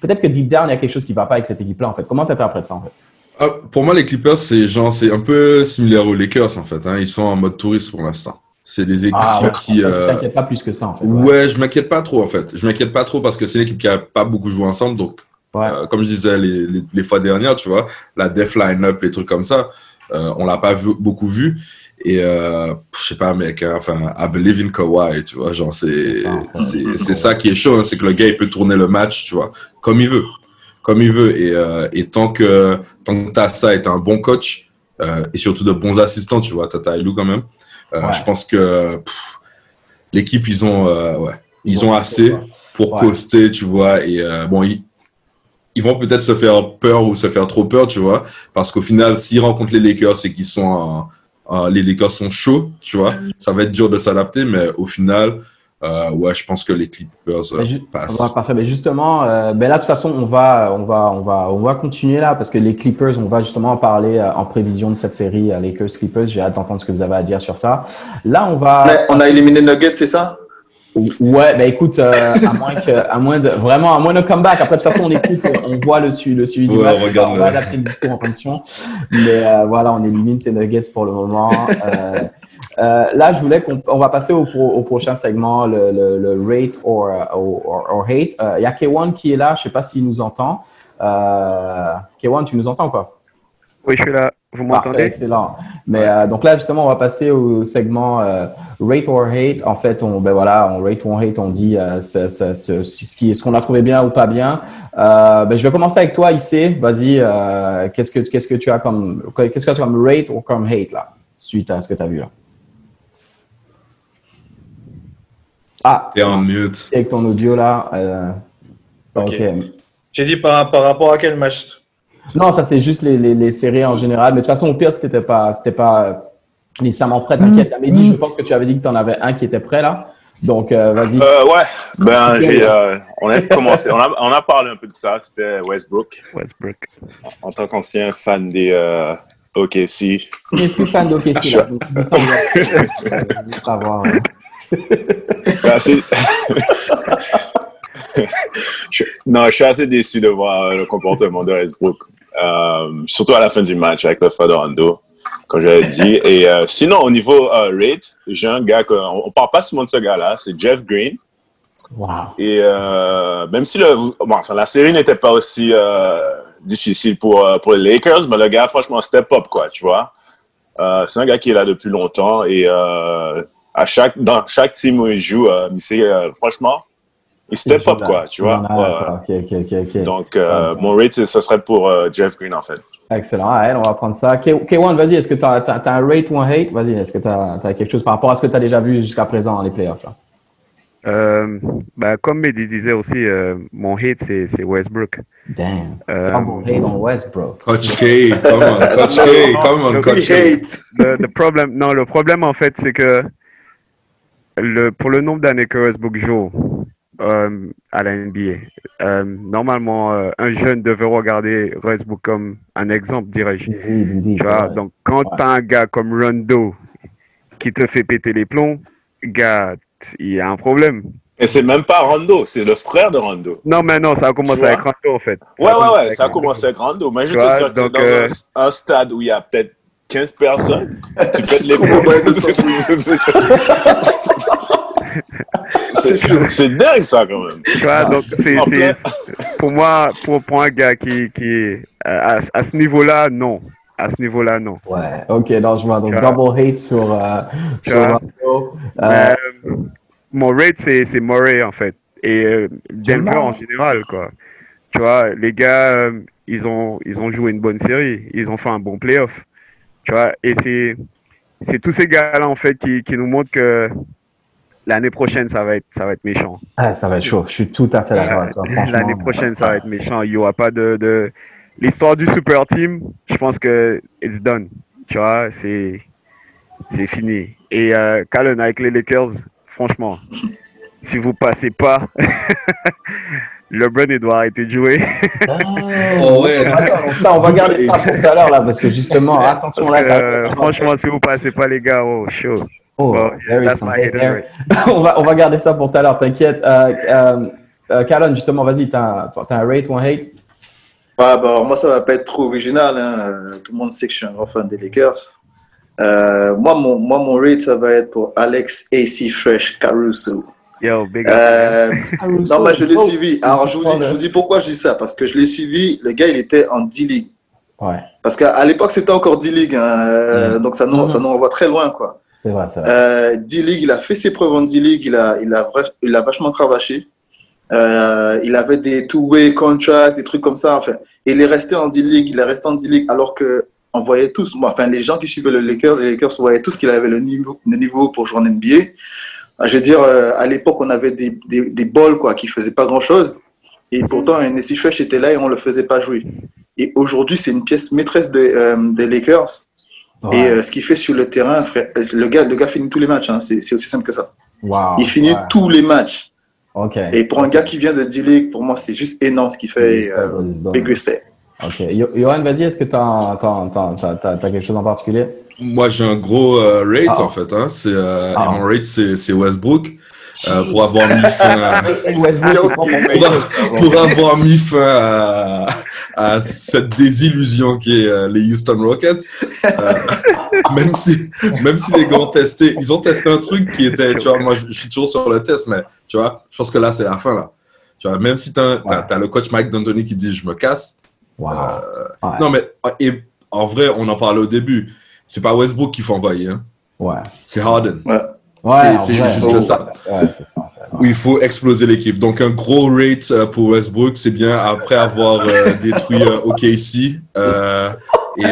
[SPEAKER 3] peut-être que deep down il y a quelque chose qui va pas avec cette équipe là en fait comment tu interprètes ça en fait?
[SPEAKER 2] Ah, pour moi, les Clippers, c'est c'est un peu similaire aux Lakers en fait. Hein. Ils sont en mode touriste pour l'instant. C'est des équipes
[SPEAKER 3] ah ouais,
[SPEAKER 2] qui.
[SPEAKER 3] fait,
[SPEAKER 2] euh,
[SPEAKER 3] tu t'inquiètes pas plus que ça en fait
[SPEAKER 2] Ouais, je m'inquiète pas trop en fait. Je m'inquiète pas trop parce que c'est une équipe qui a pas beaucoup joué ensemble. Donc,
[SPEAKER 3] Ouais.
[SPEAKER 2] euh, comme je disais les, les, les fois dernières, tu vois, la def line-up, les trucs comme ça. euh, on l'a pas vu, beaucoup vu. Et euh, je sais pas, mec, hein, enfin, I believe in Kawhi, tu vois, genre, c'est c'est c'est ça qui est chaud, hein, c'est que le gars, il peut tourner le match, tu vois, comme il veut. Comme il veut. Et, euh, et tant que, tant que t'as ça et t'as un bon coach, euh, et surtout de bons assistants, tu vois, t'as Taïlou quand même, euh,
[SPEAKER 3] Ouais.
[SPEAKER 2] je pense que l'équipe, ils ont, euh, ouais, ils
[SPEAKER 3] Bon,
[SPEAKER 2] ont
[SPEAKER 3] c'est
[SPEAKER 2] assez
[SPEAKER 3] cool,
[SPEAKER 2] pour
[SPEAKER 3] Ouais.
[SPEAKER 2] coaster, tu vois, et euh, bon, ils, ils vont peut-être se faire peur ou se faire trop peur, tu vois, parce qu'au final, s'ils rencontrent les Lakers et qu'ils sont les Lakers sont chauds, tu vois, ça va être dur de s'adapter, mais au final, euh, ouais, je pense que les Clippers euh,
[SPEAKER 3] Mais
[SPEAKER 2] passent.
[SPEAKER 3] Ouais, parfait. Mais justement, euh, ben là, de toute façon, on va, on va, on va, on va continuer là parce que les Clippers, on va justement en parler euh, en prévision de cette série euh, Lakers Clippers. J'ai hâte d'entendre ce que vous avez à dire sur ça. Là, on va.
[SPEAKER 4] Mais on a éliminé Nuggets, c'est ça?
[SPEAKER 3] Ouais, ben écoute, euh, à moins que, à moins de, vraiment, à moins de comeback. Après, de toute façon, on écoute, on voit le, su- le suivi du
[SPEAKER 2] Ouais,
[SPEAKER 3] match.
[SPEAKER 2] on regarde
[SPEAKER 3] on va adapter le discours en fonction. Mais euh, voilà, on élimine tes Nuggets pour le moment. Euh, euh, là, je voulais qu'on on va passer au, pro- au prochain segment, le, le, le rate or, or, or- or hate. Euh, Il y a K1 qui est là. Je sais pas s'il nous entend. Euh, K1, tu nous entends quoi?
[SPEAKER 6] Oui, je suis là. Vous
[SPEAKER 3] Parfait,
[SPEAKER 6] m'entendez?
[SPEAKER 3] excellent. Mais euh, donc là, justement, on va passer au segment euh, rate or hate. En fait, on, ben voilà, on rate ou on hate, on dit euh, ce, qui, ce qu'on a trouvé bien ou pas bien. Euh, ben, je vais commencer avec toi, Issé. Vas-y, euh, qu'est-ce que qu'est-ce que tu as comme qu'est-ce que tu as comme rate ou comme hate là, suite à ce que tu as vu là? Ah,
[SPEAKER 2] T'es en mute.
[SPEAKER 3] avec ton audio là. euh,
[SPEAKER 1] Ok.
[SPEAKER 3] ok.
[SPEAKER 1] J'ai dit par, par rapport à quel match?
[SPEAKER 3] Non, ça c'est juste les, les, les séries en général. Mais de toute façon, au pire, c'était pas, c'était pas nécessairement prêt. T'inquiète. Mais dit, je pense que tu avais dit que tu en avais un qui était prêt là. Donc, euh, vas-y.
[SPEAKER 5] Euh, ouais, ben, j'ai, euh, on a commencé, on a, on a parlé un peu de ça, c'était Westbrook,
[SPEAKER 6] Westbrook.
[SPEAKER 5] en tant qu'ancien fan des euh, OKC.
[SPEAKER 3] Es plus fan d'OKC là. Donc, je veux savoir.
[SPEAKER 5] Je- non, je suis assez déçu de voir euh, le comportement de Westbrook, euh, surtout à la fin du match avec le frère de Rondo, comme j'avais dit. Et euh, sinon, au niveau euh, rate, j'ai un gars, que, on, on parle pas souvent de ce gars-là, c'est Jeff Green.
[SPEAKER 3] Wow.
[SPEAKER 5] Et euh, même si le, bon, enfin, la série n'était pas aussi difficile pour, pour les Lakers, mais le gars, franchement, step up, quoi, tu vois. C'est un gars qui est là depuis longtemps et à chaque, dans chaque team où il joue, euh, sait, euh, franchement, il step up, quoi, tu vois.
[SPEAKER 3] Ah,
[SPEAKER 5] Ouais. Donc, euh, mon rate, ce serait pour euh, Jeff Green, en fait.
[SPEAKER 3] Excellent. Ah, elle, on va prendre ça. K- K1, vas-y. Est-ce que tu as, un rate ou un hate? Vas-y. Est-ce que tu as, quelque chose par rapport à ce que tu as déjà vu jusqu'à présent dans les playoffs là?
[SPEAKER 6] Euh, bah, comme Mehdi disait aussi, euh, mon hate, c'est c'est Westbrook.
[SPEAKER 3] Damn.
[SPEAKER 6] Euh,
[SPEAKER 3] Double hate on Westbrook.
[SPEAKER 2] Coach K, come on, Coach K, come on, Coach K.
[SPEAKER 6] le, le problème, non, le problème en fait, c'est que le, pour le nombre d'années que Westbrook joue euh, à la NBA, euh, normalement, euh, un jeune devait regarder Westbrook comme un exemple, dirais-je. Donc quand
[SPEAKER 3] Ouais.
[SPEAKER 6] tu as un gars comme Rondo qui te fait péter les plombs, gars, il y a un problème.
[SPEAKER 5] Et c'est même pas Rondo, c'est le frère de Rondo.
[SPEAKER 6] Non, mais non, ça a commencé avec Rondo en fait.
[SPEAKER 5] Ouais,
[SPEAKER 6] a
[SPEAKER 5] ouais, ouais, ça a
[SPEAKER 6] Rondo.
[SPEAKER 5] commencé avec Rondo. Mais je te dire que
[SPEAKER 6] donc,
[SPEAKER 5] dans
[SPEAKER 6] euh,
[SPEAKER 5] un, stade où il y a peut-être 15 personnes, tu pètes les plombs. C'est dingue, ça, quand même.
[SPEAKER 6] Vois, donc pour moi, pour, pour un gars qui, qui est à, à ce niveau-là, non. À ce niveau-là, non.
[SPEAKER 3] Ouais, ok, non, je vois. Donc, double hate sur, euh, sur. Euh,
[SPEAKER 6] euh, mon rate, c'est, c'est Murray, en fait. Et euh, Denver en général, quoi. Tu vois, les gars, euh, ils, ont, ils ont joué une bonne série. Ils ont fait un bon playoff. Tu vois, et c'est, c'est tous ces gars-là, en fait, qui, qui nous montrent que l'année prochaine, ça va être, ça va être méchant.
[SPEAKER 3] ah, ça va être chaud. Je suis tout à fait d'accord avec toi. franchement.
[SPEAKER 6] L'année prochaine, ça va être méchant. Il n'y aura pas de, de... L'histoire du super team, je pense que it's done. Tu vois, c'est, c'est fini. Et euh, Callen, avec les Lakers, franchement, si vous passez pas, LeBron, il doit arrêter de jouer.
[SPEAKER 2] Oh, ouais.
[SPEAKER 3] Attends, ça, on va garder ça pour tout à l'heure, là, parce que justement, attention là.
[SPEAKER 6] Euh, franchement, si vous passez pas, les gars, oh, chaud.
[SPEAKER 3] Oh, hate there. on, va, on va garder ça pour tout à l'heure, t'inquiète. Euh, euh, euh, Callan, justement, vas-y, t'as un, t'as un rate ou un hate?
[SPEAKER 4] Ouais, bah, alors moi, ça va pas être trop original. hein. Euh, Tout le monde sait que je suis un grand fan des Lakers. Euh, moi, mon, moi, mon rate, ça va être pour Alex AC Fresh Caruso.
[SPEAKER 6] Yo, big up.
[SPEAKER 4] Euh,
[SPEAKER 3] Caruso.
[SPEAKER 4] non, mais je l'ai
[SPEAKER 3] Oh,
[SPEAKER 4] suivi. Alors, je vous, dis, je vous dis pourquoi je dis ça. Parce que je l'ai suivi. Le gars, il était en D-League.
[SPEAKER 3] Ouais,
[SPEAKER 4] Parce qu'à l'époque, c'était encore D-League, hein, euh, donc ça nous, ça nous envoie très loin, quoi.
[SPEAKER 3] C'est vrai, c'est vrai.
[SPEAKER 4] Euh, D-League, il a fait ses preuves en D-League, il a, il, a, il a vachement cravaché. Euh, il avait des two-way contracts, des trucs comme ça. Enfin, et il est resté en D-League, il est resté en D-League alors que on voyait tous, moi, enfin, les gens qui suivaient le Lakers, les Lakers voyaient tous qu'il avait le niveau, le niveau pour jouer en NBA. Euh, Je veux dire, euh, à l'époque, on avait des, des, des balls quoi, qui faisaient pas grand-chose. Et pourtant, Nessie Fresh était là et on le faisait pas jouer. Et aujourd'hui, c'est une pièce maîtresse de, euh, des Lakers.
[SPEAKER 3] Ouais.
[SPEAKER 4] Et euh, ce qu'il fait sur le terrain, frère, le gars, le gars finit tous les matchs. hein, c'est aussi simple que ça.
[SPEAKER 3] Wow,
[SPEAKER 4] Il finit
[SPEAKER 3] ouais.
[SPEAKER 4] tous les matchs. Et pour un gars qui vient de D-League, pour moi, c'est juste énorme ce qu'il fait. Euh, big respect.
[SPEAKER 3] Ok. Yo- Johan, vas-y, est-ce que tu as, quelque chose en particulier?
[SPEAKER 2] Moi, j'ai un gros euh, rate,
[SPEAKER 3] Ah.
[SPEAKER 2] en fait. Hein. C'est, euh,
[SPEAKER 3] Ah.
[SPEAKER 2] et mon rate, c'est c'est Westbrook. Euh, pour avoir mis fin à, pour, pour avoir mis fin à, à cette désillusion qui est euh, les Houston Rockets. Euh, même si, même si les gars ont testé, ils ont testé un truc qui était, tu vois, moi je, suis toujours sur le test, mais tu vois, je pense que là c'est la fin là. Tu vois, même si
[SPEAKER 3] Ouais.
[SPEAKER 2] t'as le coach Mike D'Antoni qui dit je me casse.
[SPEAKER 3] Wow.
[SPEAKER 2] Euh,
[SPEAKER 3] Ouais.
[SPEAKER 2] Non mais et en vrai, on en parlait au début. C'est pas Westbrook qu'il faut envoyer, hein.
[SPEAKER 3] Ouais.
[SPEAKER 2] c'est Harden.
[SPEAKER 3] Ouais,
[SPEAKER 2] c'est
[SPEAKER 3] en vrai.
[SPEAKER 2] juste ça.
[SPEAKER 3] Ouais, c'est ça. en fait.
[SPEAKER 2] où il faut exploser l'équipe. Donc un gros rate euh, pour Westbrook, c'est bien après avoir euh, détruit euh, OKC. euh, et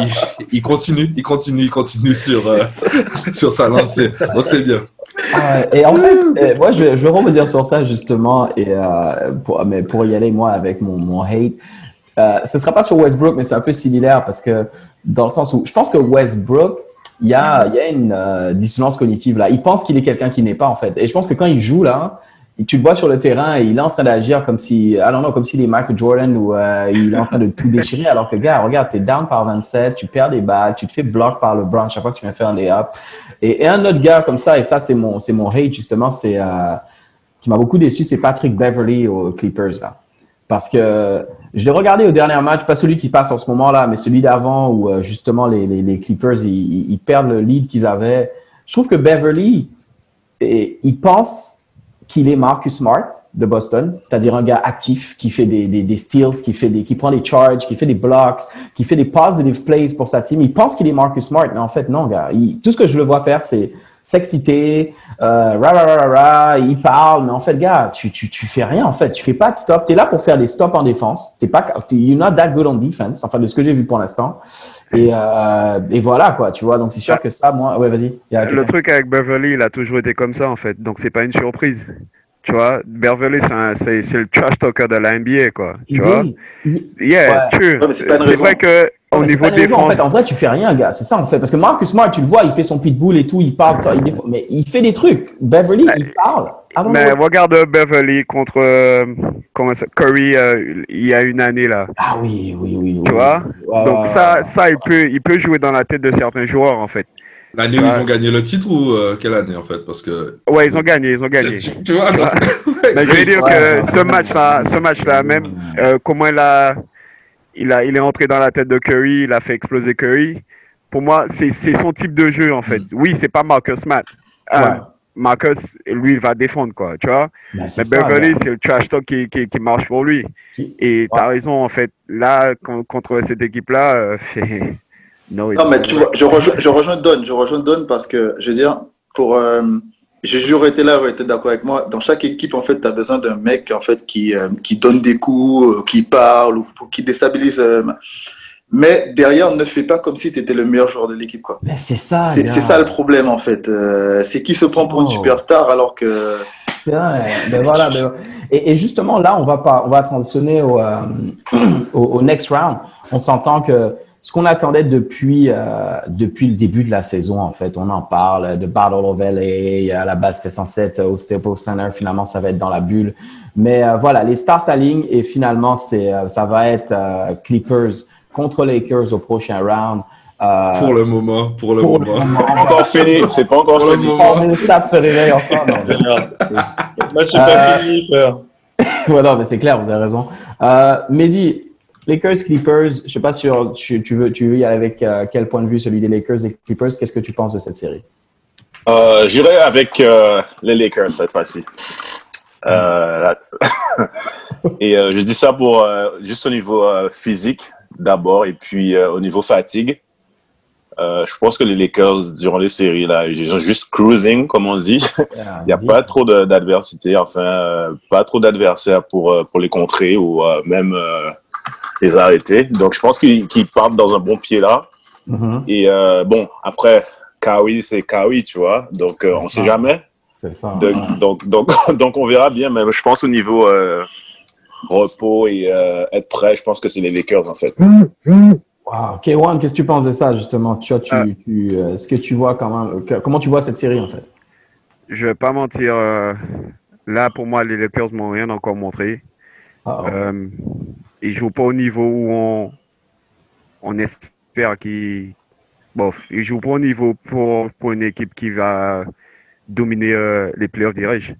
[SPEAKER 2] il, il continue, il continue, il continue sur, sur sa lancée. Donc c'est bien.
[SPEAKER 3] Ah ouais, et en fait, euh, moi, je, je vais revenir sur ça justement, et pour, mais pour y aller, moi, avec mon, mon hate, ce ne sera pas sur Westbrook, mais c'est un peu similaire parce que dans le sens où je pense que Westbrook, il y a, il y a une euh, dissonance cognitive là. Il pense qu'il est quelqu'un qui n'est pas en fait. Et je pense que quand il joue là, tu le vois sur le terrain et il est en train d'agir comme si, I don't know, comme s'il est Michael Jordan ou euh, il est en train de tout déchirer alors que gars, regarde, t'es down par 27, tu perds des balles, tu te fais block par le LeBron chaque fois que tu viens faire un layup. Et, et un autre gars comme ça, et ça c'est mon, c'est mon hate justement, c'est euh, qui m'a beaucoup déçu, c'est Patrick Beverly aux Clippers là. Parce que je l'ai regardé au dernier match, pas celui qui passe en ce moment-là, mais celui d'avant où euh, justement les, Clippers ils, perdent le lead qu'ils avaient. Je trouve que Beverly, il pense qu'il est Marcus Smart de Boston, c'est-à-dire un gars actif qui fait des, steals, qui, fait qui prend des charges, qui fait des blocks, qui fait des positive plays pour sa team. Il pense qu'il est Marcus Smart, mais en fait, non, gars. Tout ce que je le vois faire, c'est s'exciter, euh, ra, ra, ra, ra, ra, il parle, mais en fait, gars, tu, tu, tu fais rien, en fait. Tu fais pas de stop. Tu es là pour faire des stops en défense. T'es pas, you're not that good on defense, enfin, de ce que j'ai vu pour l'instant. Et, euh, et voilà, quoi, tu vois. Donc, c'est sûr que ça, moi, ouais, vas-y.
[SPEAKER 6] Le truc avec Beverly, il a toujours été comme ça en fait, donc c'est pas une surprise. Tu vois, Beverly, c'est un- c'est c'est le trash talker de la NBA, quoi. Tu
[SPEAKER 3] Il
[SPEAKER 6] vois?
[SPEAKER 3] dit- il-
[SPEAKER 6] Yeah,
[SPEAKER 3] Ouais.
[SPEAKER 6] true.
[SPEAKER 4] Ouais, mais c'est
[SPEAKER 6] vrai que au niveau défense,
[SPEAKER 3] En fait, en vrai, tu fais rien, gars. C'est ça, en fait. Parce que Marcus Smart, tu le vois, il fait son pitbull et tout, il parle, il défend- mais il fait des trucs. Beverly, il parle. I don't
[SPEAKER 6] mais
[SPEAKER 3] know.
[SPEAKER 6] regarde Beverly contre euh, comment ça, Curry euh, il y a une année là.
[SPEAKER 3] Ah oui, oui, oui. oui.
[SPEAKER 6] Tu vois? Donc ça, ça il peut, il peut jouer dans la tête de certains joueurs en fait.
[SPEAKER 2] L'année où
[SPEAKER 6] Ouais.
[SPEAKER 2] ils ont gagné le titre ou euh, quelle année en fait? Parce que
[SPEAKER 6] Ouais, ils ont gagné, ils ont gagné.
[SPEAKER 2] tu, vois, donc,
[SPEAKER 6] Mais je vais dire
[SPEAKER 3] Ouais, ouais.
[SPEAKER 6] que ce match-là, ce match-là même, euh, comment il a, il a, il est entré dans la tête de Curry, il a fait exploser Curry. Pour moi, c'est c'est son type de jeu en fait. Oui, c'est pas Marcus Matt. Euh,
[SPEAKER 3] Ouais.
[SPEAKER 6] Marcus, lui, il va défendre quoi, tu vois.
[SPEAKER 3] Mais
[SPEAKER 6] Beverly, c'est le trash talk qui, qui, qui marche pour lui.
[SPEAKER 3] Qui-
[SPEAKER 6] Et t'as raison en fait. Là, con- contre cette équipe-là, euh, c'est no.
[SPEAKER 4] Non, mais tu vois, je rejoins, je rejoins Don, je rejoins Don parce que, je veux dire, pour, euh, j'ai toujours été là, aurait été d'accord avec moi. Dans chaque équipe, en fait, tu as besoin d'un mec, en fait, qui, euh, qui donne des coups, euh, qui parle ou, ou qui déstabilise. euh, mais derrière, ne fais pas comme si tu étais le meilleur joueur de l'équipe, quoi.
[SPEAKER 3] Mais c'est ça,
[SPEAKER 4] C'est ça le problème, en fait. C'est qui se prend pour une
[SPEAKER 3] Oh.
[SPEAKER 4] superstar alors que.
[SPEAKER 3] Vrai. Voilà, Et, et justement, là, on va, pas, on va transitionner au, au, au next round. On s'entend que ce qu'on attendait depuis, euh, depuis le début de la saison, en fait, on en parle de Battle of LA. À la base, c'était censé être au Staples Center. Finalement, ça va être dans la bulle. Mais euh, voilà, les stars s'alignent et finalement, c'est, euh, ça va être euh, Clippers contre Lakers au prochain round. Euh,
[SPEAKER 2] pour le moment, pour le
[SPEAKER 3] pour
[SPEAKER 2] moment.
[SPEAKER 3] moment.
[SPEAKER 5] C'est pas encore fini. C'est pas encore
[SPEAKER 2] Pour le
[SPEAKER 5] fini.
[SPEAKER 2] moment.
[SPEAKER 3] Oh, mais le sap se réveille ensemble.
[SPEAKER 1] Match n'est
[SPEAKER 3] Euh,
[SPEAKER 1] pas fini, frère.
[SPEAKER 3] voilà, mais c'est clair, vous avez raison. Euh, Mehdi, Lakers, Clippers, je sais pas si tu, tu veux, tu veux y aller avec euh, quel point de vue celui des Lakers, des Clippers. Qu'est-ce que tu penses de cette série?
[SPEAKER 5] Euh, J'irai avec euh, les Lakers cette fois-ci. Et je dis ça pour juste au niveau physique d'abord. Et puis, au niveau fatigue, je pense que les Lakers, durant les séries, là, ils sont juste cruising, comme on dit. Il n'y a pas trop d'adversité, enfin, pas trop d'adversaires pour, pour les contrer ou même les arrêter. Donc, je pense qu'ils partent dans un bon pied là.
[SPEAKER 3] Mhm.
[SPEAKER 5] Et euh, bon, après, Kawhi, c'est Kawhi, tu vois. Donc, euh, on
[SPEAKER 3] C'est
[SPEAKER 5] sait jamais.
[SPEAKER 3] C'est ça.
[SPEAKER 5] Donc, donc, donc, donc, on verra bien. Mais je pense au niveau euh, repos et euh, être prêt, je pense que c'est les Lakers, en fait.
[SPEAKER 3] Wow. K1, qu'est-ce que tu penses de ça, justement? Tu, tu,
[SPEAKER 6] Ah.
[SPEAKER 3] tu, euh, est-ce que tu vois comment, que- comment tu vois cette série, en fait?
[SPEAKER 6] Je vais pas mentir. euh, là, pour moi, les Lakers m'ont rien encore montré.
[SPEAKER 3] Ah,
[SPEAKER 6] Euh, ils jouent pas au niveau où on, on espère qu'ils. Bon, ils jouent pas au niveau pour, pour une équipe qui va dominer euh, les playoffs, dirais-je.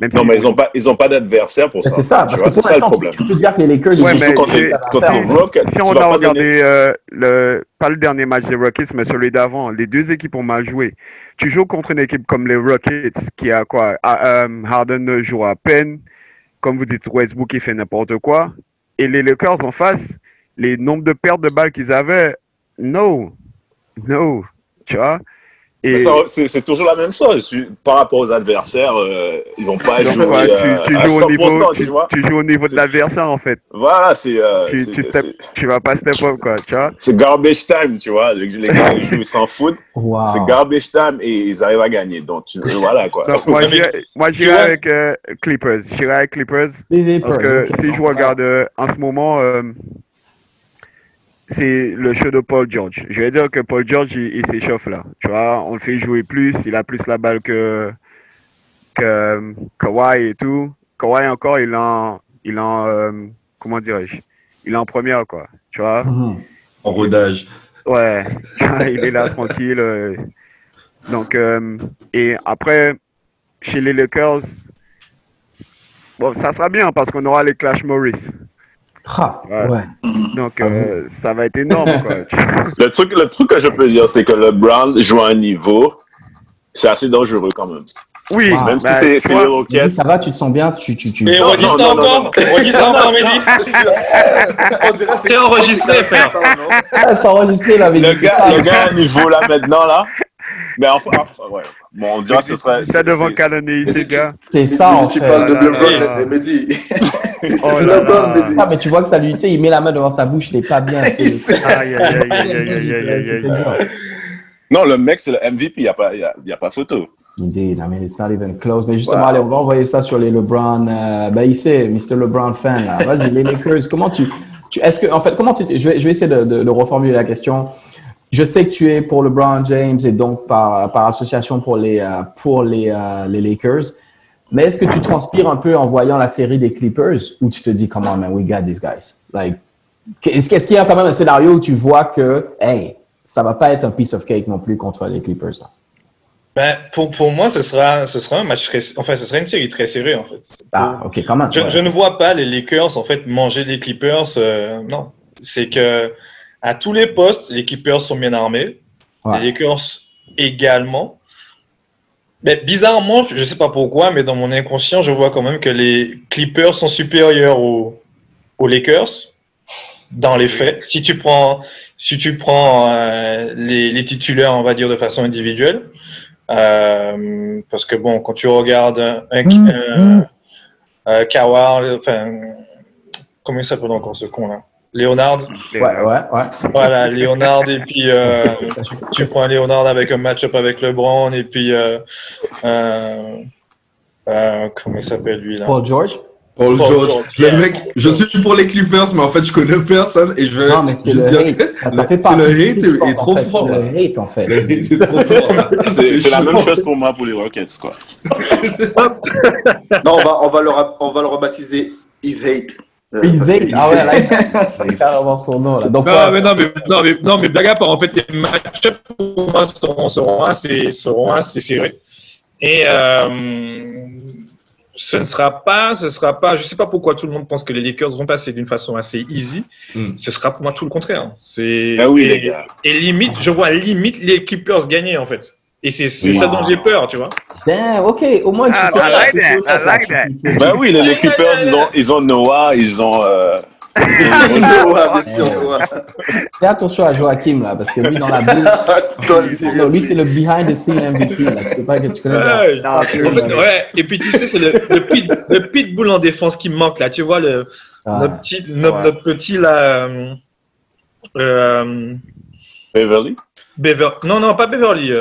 [SPEAKER 6] Même
[SPEAKER 5] Non,
[SPEAKER 6] si-
[SPEAKER 5] mais ils n'ont pas, ils ont pas d'adversaire pour ça.
[SPEAKER 3] c'est ça, parce
[SPEAKER 5] vois,
[SPEAKER 3] que pour
[SPEAKER 5] c'est ça le
[SPEAKER 3] l'instant,
[SPEAKER 5] problème.
[SPEAKER 3] tu, peux dire que les Lakers,
[SPEAKER 6] Ouais,
[SPEAKER 3] ils jouent
[SPEAKER 5] contre
[SPEAKER 3] contre
[SPEAKER 5] les, Rockets,
[SPEAKER 6] Si on a regardé,
[SPEAKER 5] donner-
[SPEAKER 6] euh, le, pas le dernier match des Rockets, mais celui d'avant, les deux équipes ont mal joué. Tu joues contre une équipe comme les Rockets, qui a quoi? Ah, euh, Harden joue à peine. Comme vous dites, Westbrook, il fait n'importe quoi. Et les Lakers en face, les nombres de pertes de balles qu'ils avaient, no. No. Tu vois Et
[SPEAKER 5] C'est toujours la même chose. Par rapport aux adversaires, euh, ils vont pas jouer
[SPEAKER 6] tu,
[SPEAKER 5] euh,
[SPEAKER 6] tu
[SPEAKER 5] à
[SPEAKER 6] joues au
[SPEAKER 5] 100%,
[SPEAKER 6] niveau,
[SPEAKER 5] tu
[SPEAKER 6] tu,
[SPEAKER 5] vois.
[SPEAKER 6] tu joues au niveau de l'adversaire, en fait.
[SPEAKER 5] Voilà, c'est euh,
[SPEAKER 6] Tu, step- vas pas step up, quoi. Tu vois
[SPEAKER 5] c'est garbage time, tu vois. Les, les gars, ils jouent, s'en foutent.
[SPEAKER 3] Wow.
[SPEAKER 5] C'est garbage time et ils arrivent à gagner. Donc, tu- voilà, quoi.
[SPEAKER 6] Donc, moi,
[SPEAKER 1] vois-
[SPEAKER 6] avec euh, Clippers. J'irais avec Clippers. Parce que si je regarde euh, en ce moment, euh, c'est le show de Paul George. Je vais dire que Paul George, il, il s'échauffe là. Tu vois, on le fait jouer plus. Il a plus la balle que, que Kawhi et tout. Kawhi encore, il est en, il en euh, comment dirais-je? Il est en première, quoi. Tu vois?
[SPEAKER 3] Mhm.
[SPEAKER 2] En rodage.
[SPEAKER 6] Ouais, il est là tranquille. euh. Donc, euh, et après, chez les Lakers, bon, ça sera bien parce qu'on aura les Clash Morris.
[SPEAKER 3] Ah,
[SPEAKER 6] Ouais.
[SPEAKER 3] ouais.
[SPEAKER 6] Donc, euh, ça va être énorme, quoi.
[SPEAKER 5] Le truc, le truc que je peux dire, c'est que le Brown joue à un niveau, c'est assez dangereux quand même.
[SPEAKER 6] Oui,
[SPEAKER 3] Ah,
[SPEAKER 5] Même si
[SPEAKER 6] bah,
[SPEAKER 5] c'est
[SPEAKER 6] tu
[SPEAKER 5] les Rockets.
[SPEAKER 3] ça va, tu te sens bien, tu, tu, tu...
[SPEAKER 5] Non,
[SPEAKER 1] redis ça encore Redis ça encore, Mehdi
[SPEAKER 4] On dirait que
[SPEAKER 1] C'est enregistré, frère.
[SPEAKER 3] Ah, c'est enregistré, là, mais
[SPEAKER 5] Le gars, le gars a un niveau là maintenant là. Mais enfin, enfin, ouais. Bon, on dirait que ce serait.
[SPEAKER 6] ça devant
[SPEAKER 5] c'est-
[SPEAKER 6] les gars.
[SPEAKER 3] C'est ça, en
[SPEAKER 4] Tu
[SPEAKER 3] fait.
[SPEAKER 4] parles de LeBron, mais Mehdi.
[SPEAKER 6] Oh
[SPEAKER 4] C'est
[SPEAKER 6] là.
[SPEAKER 3] Ah, mais tu vois que ça lui, il met la main devant sa bouche, il est pas bien.
[SPEAKER 6] Aïe, aïe, aïe.
[SPEAKER 5] Non, le mec, c'est le MVP, il n'y a, pas- il y a, il y a pas photo.
[SPEAKER 3] Indeed, I mean, it's not even close. Mais justement,
[SPEAKER 4] Wow.
[SPEAKER 3] allez, on va envoyer ça sur les LeBron. Euh, ben, il sait, Mr. LeBron fan. là. Vas-y, les Lakers. Comment tu, tu est-ce que, en fait, comment tu, je vais, je vais essayer de, de, de reformuler la question. Je sais que tu es pour LeBron James et donc par, par association pour les, euh, pour les, euh, les Lakers. Mais est-ce que tu transpires un peu en voyant la série des Clippers ou tu te dis, come on, man, we got these guys? Like, est-ce est-ce qu'il y a quand même un scénario où tu vois que, hey, ça va pas être un piece of cake non plus contre les Clippers? Là?
[SPEAKER 1] Ben, pour, pour moi, ce sera, ce sera un match très, enfin, ce sera une série très serrée, en fait.
[SPEAKER 3] Ah, ok, quand même.
[SPEAKER 1] Je,
[SPEAKER 3] ouais.
[SPEAKER 1] je ne vois pas les Lakers en fait manger les Clippers. euh, non, c'est que à tous les postes, les Clippers sont bien armés.
[SPEAKER 3] Ouais.
[SPEAKER 1] Les Lakers également. Mais bizarrement, je ne sais pas pourquoi, mais dans mon inconscient, je vois quand même que les Clippers sont supérieurs aux, aux Lakers dans les faits. Si tu prends, si tu prends euh, les, les titulaires, on va dire de façon individuelle, Euh, parce que bon, quand tu regardes un, un, un- euh, Kawhi, enfin, comment il s'appelle encore ce con là Léonard.
[SPEAKER 3] Ouais, ouais, ouais.
[SPEAKER 1] Voilà, Léonard, et puis euh, tu, tu prends Léonard avec un match-up avec LeBron, et puis. Euh, euh, euh, comment il s'appelle lui là?
[SPEAKER 3] Paul George?
[SPEAKER 2] Paul
[SPEAKER 1] Paul
[SPEAKER 2] George.
[SPEAKER 1] George,
[SPEAKER 2] Le
[SPEAKER 1] yeah.
[SPEAKER 2] mec, je suis pour les Clippers, mais en fait, je connais personne et je vais.
[SPEAKER 3] Non, mais c'est le
[SPEAKER 2] dire
[SPEAKER 3] hate. Ça, fait partie
[SPEAKER 2] le
[SPEAKER 3] du
[SPEAKER 2] hate est trop
[SPEAKER 3] fait.
[SPEAKER 2] fort.
[SPEAKER 3] C'est le hate, en fait.
[SPEAKER 2] Le hate est trop fort.
[SPEAKER 5] C'est la même chose pour moi pour les Rockets, quoi.
[SPEAKER 4] Non, on va, on va, le, on va le rebaptiser Is Hate. Euh,
[SPEAKER 3] hate.
[SPEAKER 4] que
[SPEAKER 3] Ah ouais,
[SPEAKER 4] Is
[SPEAKER 3] là, c'est carrément son nom, là. Donc,
[SPEAKER 1] Non,
[SPEAKER 3] ouais.
[SPEAKER 1] mais non, mais, non, mais, non, mais blague à part, en fait, les match pour moi seront, seront, assez, seront assez serrés. Et euh, ce ne sera pas, ce sera pas, je sais pas pourquoi tout le monde pense que les Lakers vont passer d'une façon assez easy.
[SPEAKER 2] Mm.
[SPEAKER 1] Ce sera pour moi tout le contraire. C'est,
[SPEAKER 5] Ah oui,
[SPEAKER 1] et,
[SPEAKER 5] les gars.
[SPEAKER 1] et limite, je vois limite les Clippers gagner, en fait. Et c'est ça dont j'ai peur, tu vois.
[SPEAKER 3] Damn, ok, au moins tu
[SPEAKER 6] Ah,
[SPEAKER 3] sais.
[SPEAKER 6] I like that, I like that.
[SPEAKER 5] Ben oui, les, les Clippers, ils ont, ils ont Noah, ils ont, euh,
[SPEAKER 4] ouais, bien sûr, ouais.
[SPEAKER 3] Fais attention à Joachim, là, parce que lui, dans la bulle, lui, c'est le behind the scene MVP, là. Tu sais pas que tu connais.
[SPEAKER 1] Ouais,
[SPEAKER 6] Non,
[SPEAKER 1] en
[SPEAKER 6] c'est-
[SPEAKER 1] fait, ouais. Et puis tu sais, c'est le, le, pit, le pitbull en défense qui me manque là. Tu vois, le,
[SPEAKER 3] Ah.
[SPEAKER 1] notre, petit, notre,
[SPEAKER 6] Ouais.
[SPEAKER 1] notre petit là. euh, euh,
[SPEAKER 5] Beverly?
[SPEAKER 1] Bever... Non, non, pas Beverly.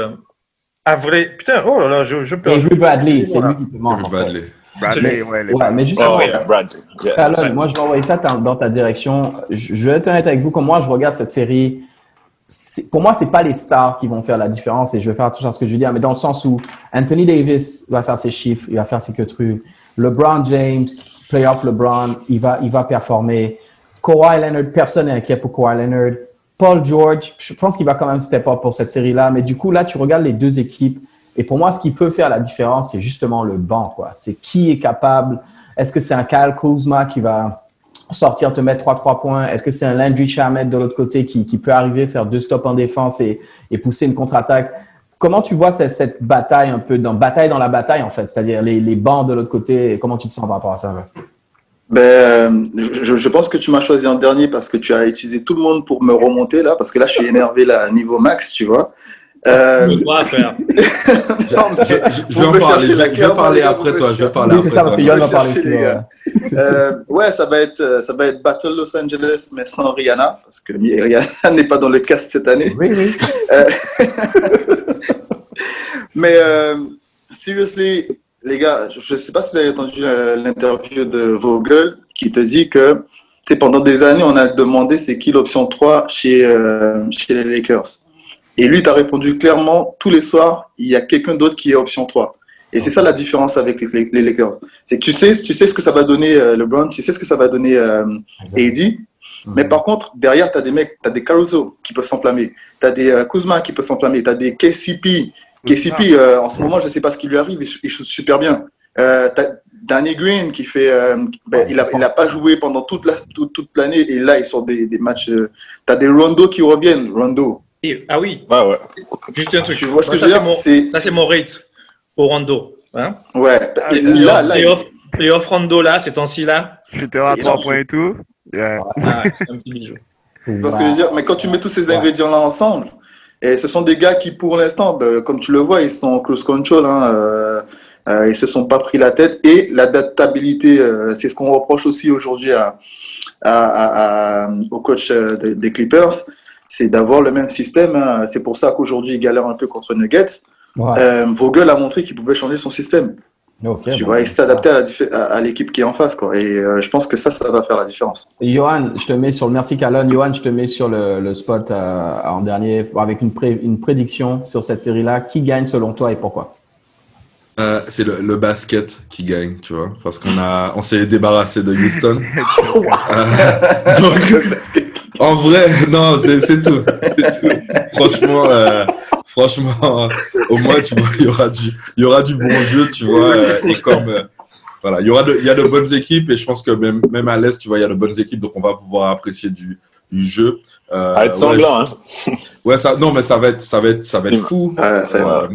[SPEAKER 1] Euh, Avril. Putain, oh là là, je, je perds.
[SPEAKER 3] Avery Bradley, c'est
[SPEAKER 1] Voilà.
[SPEAKER 3] lui qui te manque. en fait.
[SPEAKER 2] Bradley.
[SPEAKER 6] Bradley, ouais, les
[SPEAKER 3] Ouais, mais justement,
[SPEAKER 5] Oh, yeah. Yeah.
[SPEAKER 3] Moi, je vais envoyer ça dans ta direction. Je, je vais être honnête avec vous, comme moi, je regarde cette série. Pour moi, c'est pas les stars qui vont faire la différence et je vais faire attention à ce que je dis, mais dans le sens où Anthony Davis va faire ses chiffres, il va faire ses queutrues. LeBron James, playoff LeBron, il va, il va performer. Kawhi Leonard, personne n'est inquiet pour Kawhi Leonard. Paul George, je pense qu'il va quand même step up pour cette série-là, mais du coup, là, tu regardes les deux équipes et pour moi, ce qui peut faire la différence, c'est justement le banc, quoi. C'est qui est capable. Est-ce que c'est un Kyle Kuzma qui va sortir te mettre 3-3 points? Est-ce que c'est un Landry Shamet de l'autre côté qui, qui peut arriver, faire deux stops en défense et, et pousser une contre-attaque? Comment tu vois cette, cette bataille un peu, dans, bataille dans la bataille en fait, c'est-à-dire les, les bancs de l'autre côté, et comment tu te sens par rapport à ça? là?
[SPEAKER 4] Ben, euh, je, je pense que tu m'as choisi en dernier parce que tu as utilisé tout le monde pour me remonter là, parce que là, je suis énervé là, à niveau max, tu vois. Euh,
[SPEAKER 1] droit à faire.
[SPEAKER 4] non,
[SPEAKER 2] Je, je- je
[SPEAKER 4] Vous
[SPEAKER 2] vais parler, je, après toi, je vais parler
[SPEAKER 3] Oui, c'est
[SPEAKER 2] après
[SPEAKER 3] ça, parce que Yoann va parler
[SPEAKER 4] gars. Euh, ouais, ça va être, euh, ça va être Battle Los Angeles, mais sans Rihanna, parce que Rihanna n'est pas dans le cast cette année.
[SPEAKER 3] Oui, oui.
[SPEAKER 4] Mais euh, seriously, les gars, je ne sais pas si vous avez entendu euh, l'interview de Vogel qui te dit que pendant des années, on a demandé c'est qui l'option 3 chez, euh, chez les Lakers. Et lui, tu as répondu clairement, tous les soirs, il y a quelqu'un d'autre qui est option 3. Et c'est ça la différence avec les, les Lakers. C'est que tu sais, tu sais ce que ça va donner euh, LeBron, tu sais ce que ça va donner euh, AD, mais par contre, derrière, tu as des mecs, tu as des Caruso qui peuvent s'enflammer, tu as des euh, Kuzma qui peuvent s'enflammer, tu as des KCP. KCP, euh, en ce moment, je ne sais pas ce qui lui arrive, il, il shoot super bien. Euh, tu as Danny Green qui fait. euh, ben, il n'a il a pas joué pendant toute l'année, la, toute, toute l'année et là, ils sont des, des matchs. euh, tu as des Rondo qui reviennent. Rondo.
[SPEAKER 1] Et- ah oui,
[SPEAKER 5] Ouais, ouais.
[SPEAKER 1] juste un truc.
[SPEAKER 4] Tu vois ce que
[SPEAKER 1] Ça,
[SPEAKER 4] je veux dire?
[SPEAKER 1] Ça, c'est mon rate au Rondo. Hein?
[SPEAKER 4] Ouais.
[SPEAKER 6] Ah,
[SPEAKER 4] Et
[SPEAKER 1] Playoff-
[SPEAKER 4] là, là,
[SPEAKER 1] playoff, playoff Rondo, là, ces temps-ci, là.
[SPEAKER 6] Shooter à
[SPEAKER 4] C'est
[SPEAKER 6] 3
[SPEAKER 4] énorme.
[SPEAKER 6] points et tout. Yeah.
[SPEAKER 1] Ah, c'est un petit bijou.
[SPEAKER 4] Tu vois ce que je veux dire? Mais quand tu mets tous ces ingrédients-là ensemble, et ce sont des gars qui, pour l'instant, ben, comme tu le vois, ils sont en close control. Hein, euh, euh, ils se sont pas pris la tête. Et l'adaptabilité, euh, c'est ce qu'on reproche aussi aujourd'hui à, à, au coach euh, de- des Clippers, c'est d'avoir le même système. hein. C'est pour ça qu'aujourd'hui, ils galèrent un peu contre Nuggets.
[SPEAKER 3] Ouais.
[SPEAKER 4] Vogel a montré qu'il pouvait changer son système. Tu
[SPEAKER 3] bon.
[SPEAKER 4] vois, et s'adapter à à, à l'équipe qui est en face. Quoi. Et euh, je pense que ça, ça va faire la différence.
[SPEAKER 3] Johan, je te mets sur le merci Calonne. Johan, je te mets sur le, le spot euh, en dernier avec une, pré- une prédiction sur cette série-là. Qui gagne selon toi et pourquoi?
[SPEAKER 2] Euh, c'est le, le basket qui gagne, tu vois, parce qu'on a, on s'est débarrassé de Houston. Euh, donc, en vrai, non, c'est tout. Franchement, euh, franchement, au moins, tu vois, il y aura du, il y aura du bon jeu, tu vois, euh, et comme, euh, voilà, il y aura, de, il y a de bonnes équipes, et je pense que même, même à l'est, tu vois, il y a de bonnes équipes, donc on va pouvoir apprécier du, du jeu. Euh,
[SPEAKER 5] À être
[SPEAKER 2] ouais,
[SPEAKER 5] sanglant, hein.
[SPEAKER 2] Ouais, ça, non, mais ça va être, ça va être, ça va être fou.
[SPEAKER 4] Euh, ça-
[SPEAKER 2] Euh,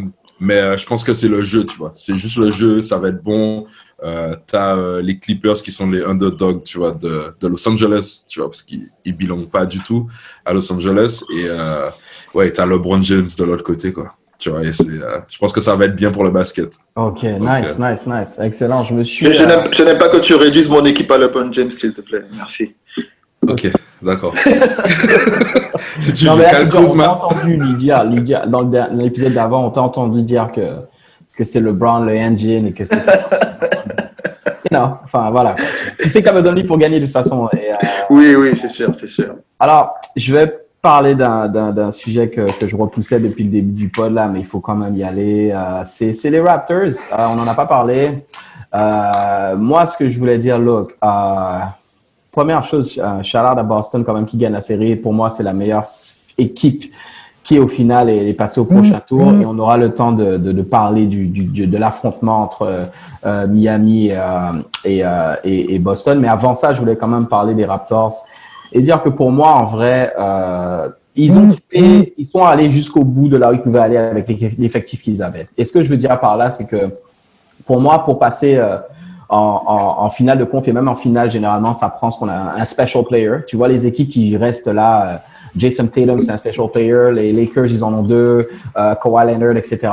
[SPEAKER 2] mais euh, je pense que c'est le jeu, tu vois. C'est juste le jeu, ça va être bon. Euh, T'as euh, les Clippers qui sont les underdogs, tu vois, de, de Los Angeles, tu vois, parce qu'ils ils bilongent pas du tout à Los Angeles. Et euh, ouais, t'as LeBron James de l'autre côté, quoi. Tu vois, et euh, je pense que ça va être bien pour le basket.
[SPEAKER 3] Ok, nice, nice, nice. Excellent. Je me suis.
[SPEAKER 4] Je, je
[SPEAKER 3] euh,
[SPEAKER 4] n'aime- je n'aime pas que tu réduises mon équipe à LeBron James, s'il te plaît. Merci.
[SPEAKER 2] Ok, d'accord. si tu
[SPEAKER 3] Non,
[SPEAKER 2] veux
[SPEAKER 3] mais là, genre, on t'a entendu lui dire, lui dire dans l'épisode d'avant, on t'a entendu dire que, que c'est LeBron, le engine et que c'est. non, enfin voilà. Tu sais que t'as besoin de lui pour gagner de toute façon. Et, euh,
[SPEAKER 4] Oui, oui, c'est sûr, c'est sûr.
[SPEAKER 3] Alors, je vais parler d'un- sujet que, que je repoussais depuis le début du pod là, mais il faut quand même y aller. Euh, c'est les Raptors. Euh, on n'en a pas parlé. Euh, moi, ce que je voulais dire, look, première chose, out à Boston quand même qui gagne la série. Pour moi, c'est la meilleure équipe qui au final est, est passée au prochain tour et on aura le temps de, de, de parler du, du, du- de l'affrontement entre Miami et, et, et, et Boston. Mais avant ça, je voulais quand même parler des Raptors et dire que pour moi, en vrai, euh, ils ont fait, ils sont allés jusqu'au bout de là où ils pouvaient aller avec l'eff- l'effectif qu'ils avaient. Et ce que je veux dire par là, c'est que pour moi, pour passer euh, en, en, en, finale de conf et même en finale, généralement, ça prend ce qu'on a un special player. Tu vois les équipes qui restent là. Euh, Jason Tatum, c'est un special player. Les Lakers, ils en ont deux. Euh, Kawhi Leonard, etc.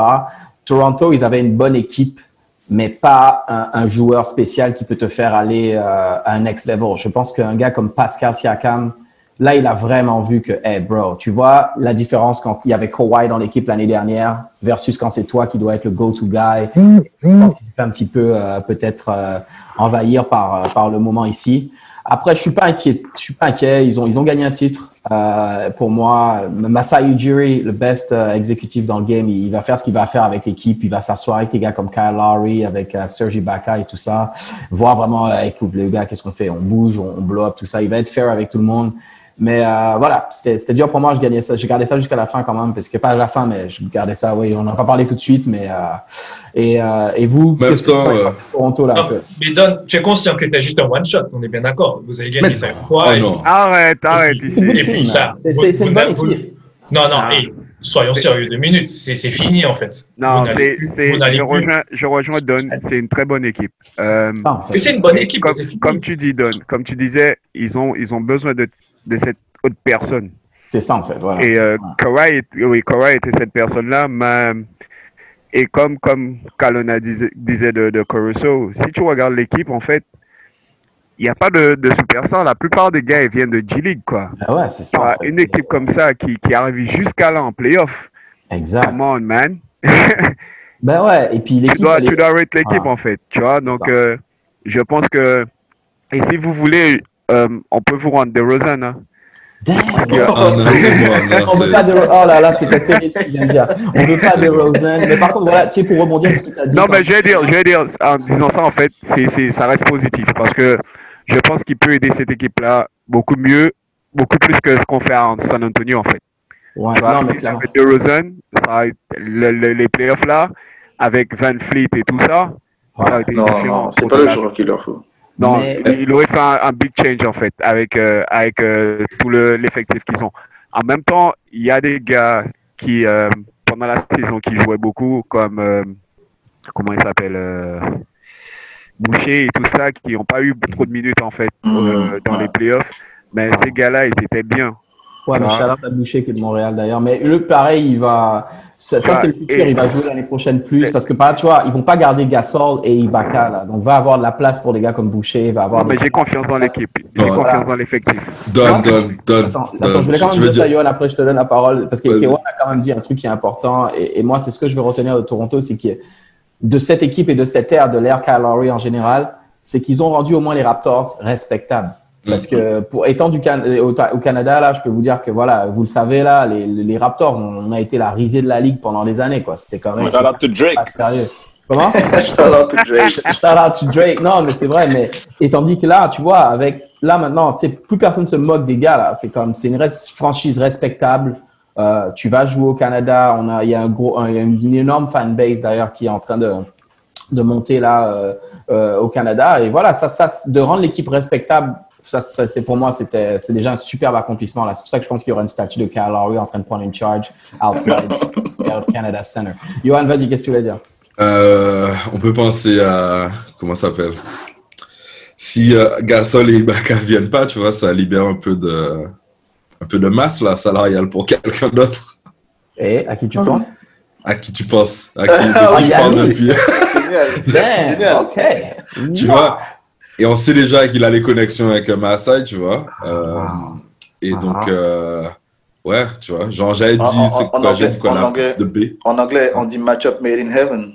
[SPEAKER 3] Toronto, ils avaient une bonne équipe, mais pas un, un joueur spécial qui peut te faire aller euh, à un next level. Je pense qu'un gars comme Pascal Siakam, là, il a vraiment vu que, hey, bro, tu vois la différence quand il y avait Kawhi dans l'équipe l'année dernière versus quand c'est toi qui dois être le go-to guy. Je pense qu'il s'est un petit peu euh, peut-être euh, envahir par, par le moment ici. Après, je suis pas inquiet. Je suis pas inquiet. Ils ont, ils ont gagné un titre. Euh, pour moi, Masai Ujiri, le best euh, exécutif dans le game, il, va faire ce qu'il va faire avec l'équipe. Il va s'asseoir avec des gars comme Kyle Lowry, avec euh, Serge et tout ça. Voir vraiment, euh, écoute, les gars, qu'est-ce qu'on fait? On bouge, on, on blow up, tout ça. Il va être fair avec tout le monde. Mais euh, voilà, c'était dur pour moi. Je gagnais ça. J'ai gardé ça jusqu'à la fin quand même, parce que pas à la fin, mais je gardais ça. Oui, on n'en a pas parlé tout de suite, mais euh, et, euh, et vous,
[SPEAKER 2] Même
[SPEAKER 3] qu'est-ce que vous pensez
[SPEAKER 2] euh,
[SPEAKER 3] de Toronto là un
[SPEAKER 1] Non,
[SPEAKER 3] peu?
[SPEAKER 1] mais Don, tu es conscient que c'était juste un one shot, on est bien d'accord. Vous avez gagné
[SPEAKER 2] Mais-
[SPEAKER 1] 5 fois.
[SPEAKER 2] Oh
[SPEAKER 1] et-
[SPEAKER 2] non.
[SPEAKER 6] Arrête, arrête.
[SPEAKER 1] Et
[SPEAKER 3] C'est une bonne
[SPEAKER 1] Et vous- vous-
[SPEAKER 3] équipe.
[SPEAKER 1] Non, non,
[SPEAKER 6] Ah.
[SPEAKER 1] hey, soyons sérieux deux minutes. C'est c'est fini en fait.
[SPEAKER 6] Non, c'est, je,
[SPEAKER 1] plus-
[SPEAKER 6] rejoins, je rejoins Don. C'est une très bonne équipe. Euh.
[SPEAKER 1] Mais c'est une bonne équipe,
[SPEAKER 6] comme tu dis, Don, comme tu disais, ils ont, ils ont besoin de, de cette autre personne.
[SPEAKER 3] C'est ça en fait. Voilà.
[SPEAKER 6] Et euh, Kawhi, oui, Kawhi était cette personne-là, mais et comme comme Kalona disait, disait de, de Caruso, si tu regardes l'équipe, en fait, il n'y a pas de, de superstar. La plupart des gars, ils viennent de G-League, quoi.
[SPEAKER 3] Ben ouais, c'est
[SPEAKER 6] Tu
[SPEAKER 3] ça. en
[SPEAKER 6] vois,
[SPEAKER 3] fait.
[SPEAKER 6] une équipe comme ça qui, qui arrive jusqu'à là en playoff,
[SPEAKER 3] Exact.
[SPEAKER 6] come on, man.
[SPEAKER 3] Ben ouais. Et puis
[SPEAKER 6] tu
[SPEAKER 3] l'équipe.
[SPEAKER 6] dois,
[SPEAKER 3] elle
[SPEAKER 6] tu dois rate l'équipe,
[SPEAKER 3] Ah.
[SPEAKER 6] en fait. Tu vois, donc euh, je pense que. Et si vous voulez, on peut vous rendre des
[SPEAKER 2] non, bon, non,
[SPEAKER 3] On veut pas de... Oh là là, c'était terrible ce que tu viens de dire. On veut pas de Rosen. Mais par contre, voilà, tu sais, pour rebondir sur ce que tu as dit.
[SPEAKER 6] Non, mais je vais dire, je vais dire, en disant ça, en fait, c'est, ça reste positif parce que je pense qu'il peut aider cette équipe-là beaucoup mieux, beaucoup plus que ce qu'on fait en San Antonio, en fait.
[SPEAKER 3] Ouais,
[SPEAKER 6] Tu vois,
[SPEAKER 3] non, mais
[SPEAKER 6] si
[SPEAKER 3] clairement.
[SPEAKER 6] avec DeRozan, ça a été- le- le- les playoffs là, avec Van Fleet et tout ça, ça a été
[SPEAKER 4] Non,
[SPEAKER 6] différent.
[SPEAKER 4] non, c'est pas le
[SPEAKER 6] la-
[SPEAKER 4] joueur qu'il leur faut.
[SPEAKER 6] Non,
[SPEAKER 3] Mais-
[SPEAKER 6] il aurait fait un, un big change en fait avec euh, avec euh, tout le l'effectif qu'ils ont. En même temps, il y a des gars qui euh, pendant la saison qui jouaient beaucoup comme euh, comment il s'appelle euh, Boucher et tout ça qui n'ont pas eu trop de minutes en fait euh,
[SPEAKER 4] Mhm,
[SPEAKER 6] dans
[SPEAKER 4] ouais.
[SPEAKER 6] les playoffs. Mais ces gars-là, ils étaient bien.
[SPEAKER 3] Ouais, mais
[SPEAKER 6] Ah.
[SPEAKER 3] Charlotte a Boucher qui est de Montréal d'ailleurs. Mais le pareil, il va. Ça, c'est le futur. Il va jouer l'année prochaine plus parce que, par tu vois, ils vont pas garder Gasol et Ibaka là. Donc, va avoir de la place pour des gars comme Boucher. Va avoir.
[SPEAKER 6] Non, mais j'ai confiance dans l'équipe. J'ai confiance dans l'effectif.
[SPEAKER 2] Donne, donne, donne.
[SPEAKER 3] Attends, je voulais quand même dire ça, Johan, après je te donne la parole. Parce que. Kewan a quand même dit un truc qui est important. Et, et moi, c'est ce que je veux retenir de Toronto, c'est que de cette équipe et de cette ère, de l'ère Kyle Lowry en général, c'est qu'ils ont rendu au moins les Raptors respectables. Parce que pour étant du Can- au, au Canada, là, je peux vous dire que voilà, vous le savez là, les, les Raptors, on a été la risée de la ligue pendant des années, quoi. C'était quand même
[SPEAKER 5] Shout out to Drake.
[SPEAKER 3] pas sérieux. Comment?
[SPEAKER 4] Shout out to Drake.
[SPEAKER 3] Shout out to Drake. Non, mais c'est vrai, mais et tandis que là, tu vois, avec là maintenant, tu sais, plus personne se moque des gars là. C'est comme, c'est une res- franchise respectable. Euh, tu vas jouer au Canada. On a, il y a un gros, un- y a une énorme fanbase d'ailleurs qui est en train de de monter là euh, euh, au Canada. Et voilà, ça, ça, de rendre l'équipe respectable. Ça, ça c'est pour moi, c'était, c'est déjà un superbe accomplissement là. C'est pour ça que je pense qu'il y aura une statue de Kyle Lowry en train de prendre une charge outside Canada Center. Johan, vas-y, qu'est-ce que tu voulais dire?
[SPEAKER 2] Euh, on peut penser à. Comment ça s'appelle? Si euh, Gasol et Ibaka viennent pas, tu vois, ça libère un peu de. Un peu de masse là, salariale pour quelqu'un d'autre.
[SPEAKER 3] Et à qui tu
[SPEAKER 4] Mhm.
[SPEAKER 3] penses?
[SPEAKER 2] À qui tu penses? À qui, de
[SPEAKER 4] Ah,
[SPEAKER 2] qui je parle
[SPEAKER 3] Yannis.
[SPEAKER 2] depuis
[SPEAKER 4] Génial.
[SPEAKER 3] Damn, ok.
[SPEAKER 2] Tu vois Et on sait déjà qu'il a les connexions avec euh, Maasai, tu vois. Euh,
[SPEAKER 3] Wow.
[SPEAKER 2] Et
[SPEAKER 3] Ah.
[SPEAKER 2] donc, euh, ouais, tu vois. Genre, j'avais dit, c'est quoi J'ai dit quoi
[SPEAKER 4] en
[SPEAKER 2] là
[SPEAKER 4] anglais.
[SPEAKER 2] De B.
[SPEAKER 4] En anglais, on dit match-up made in heaven.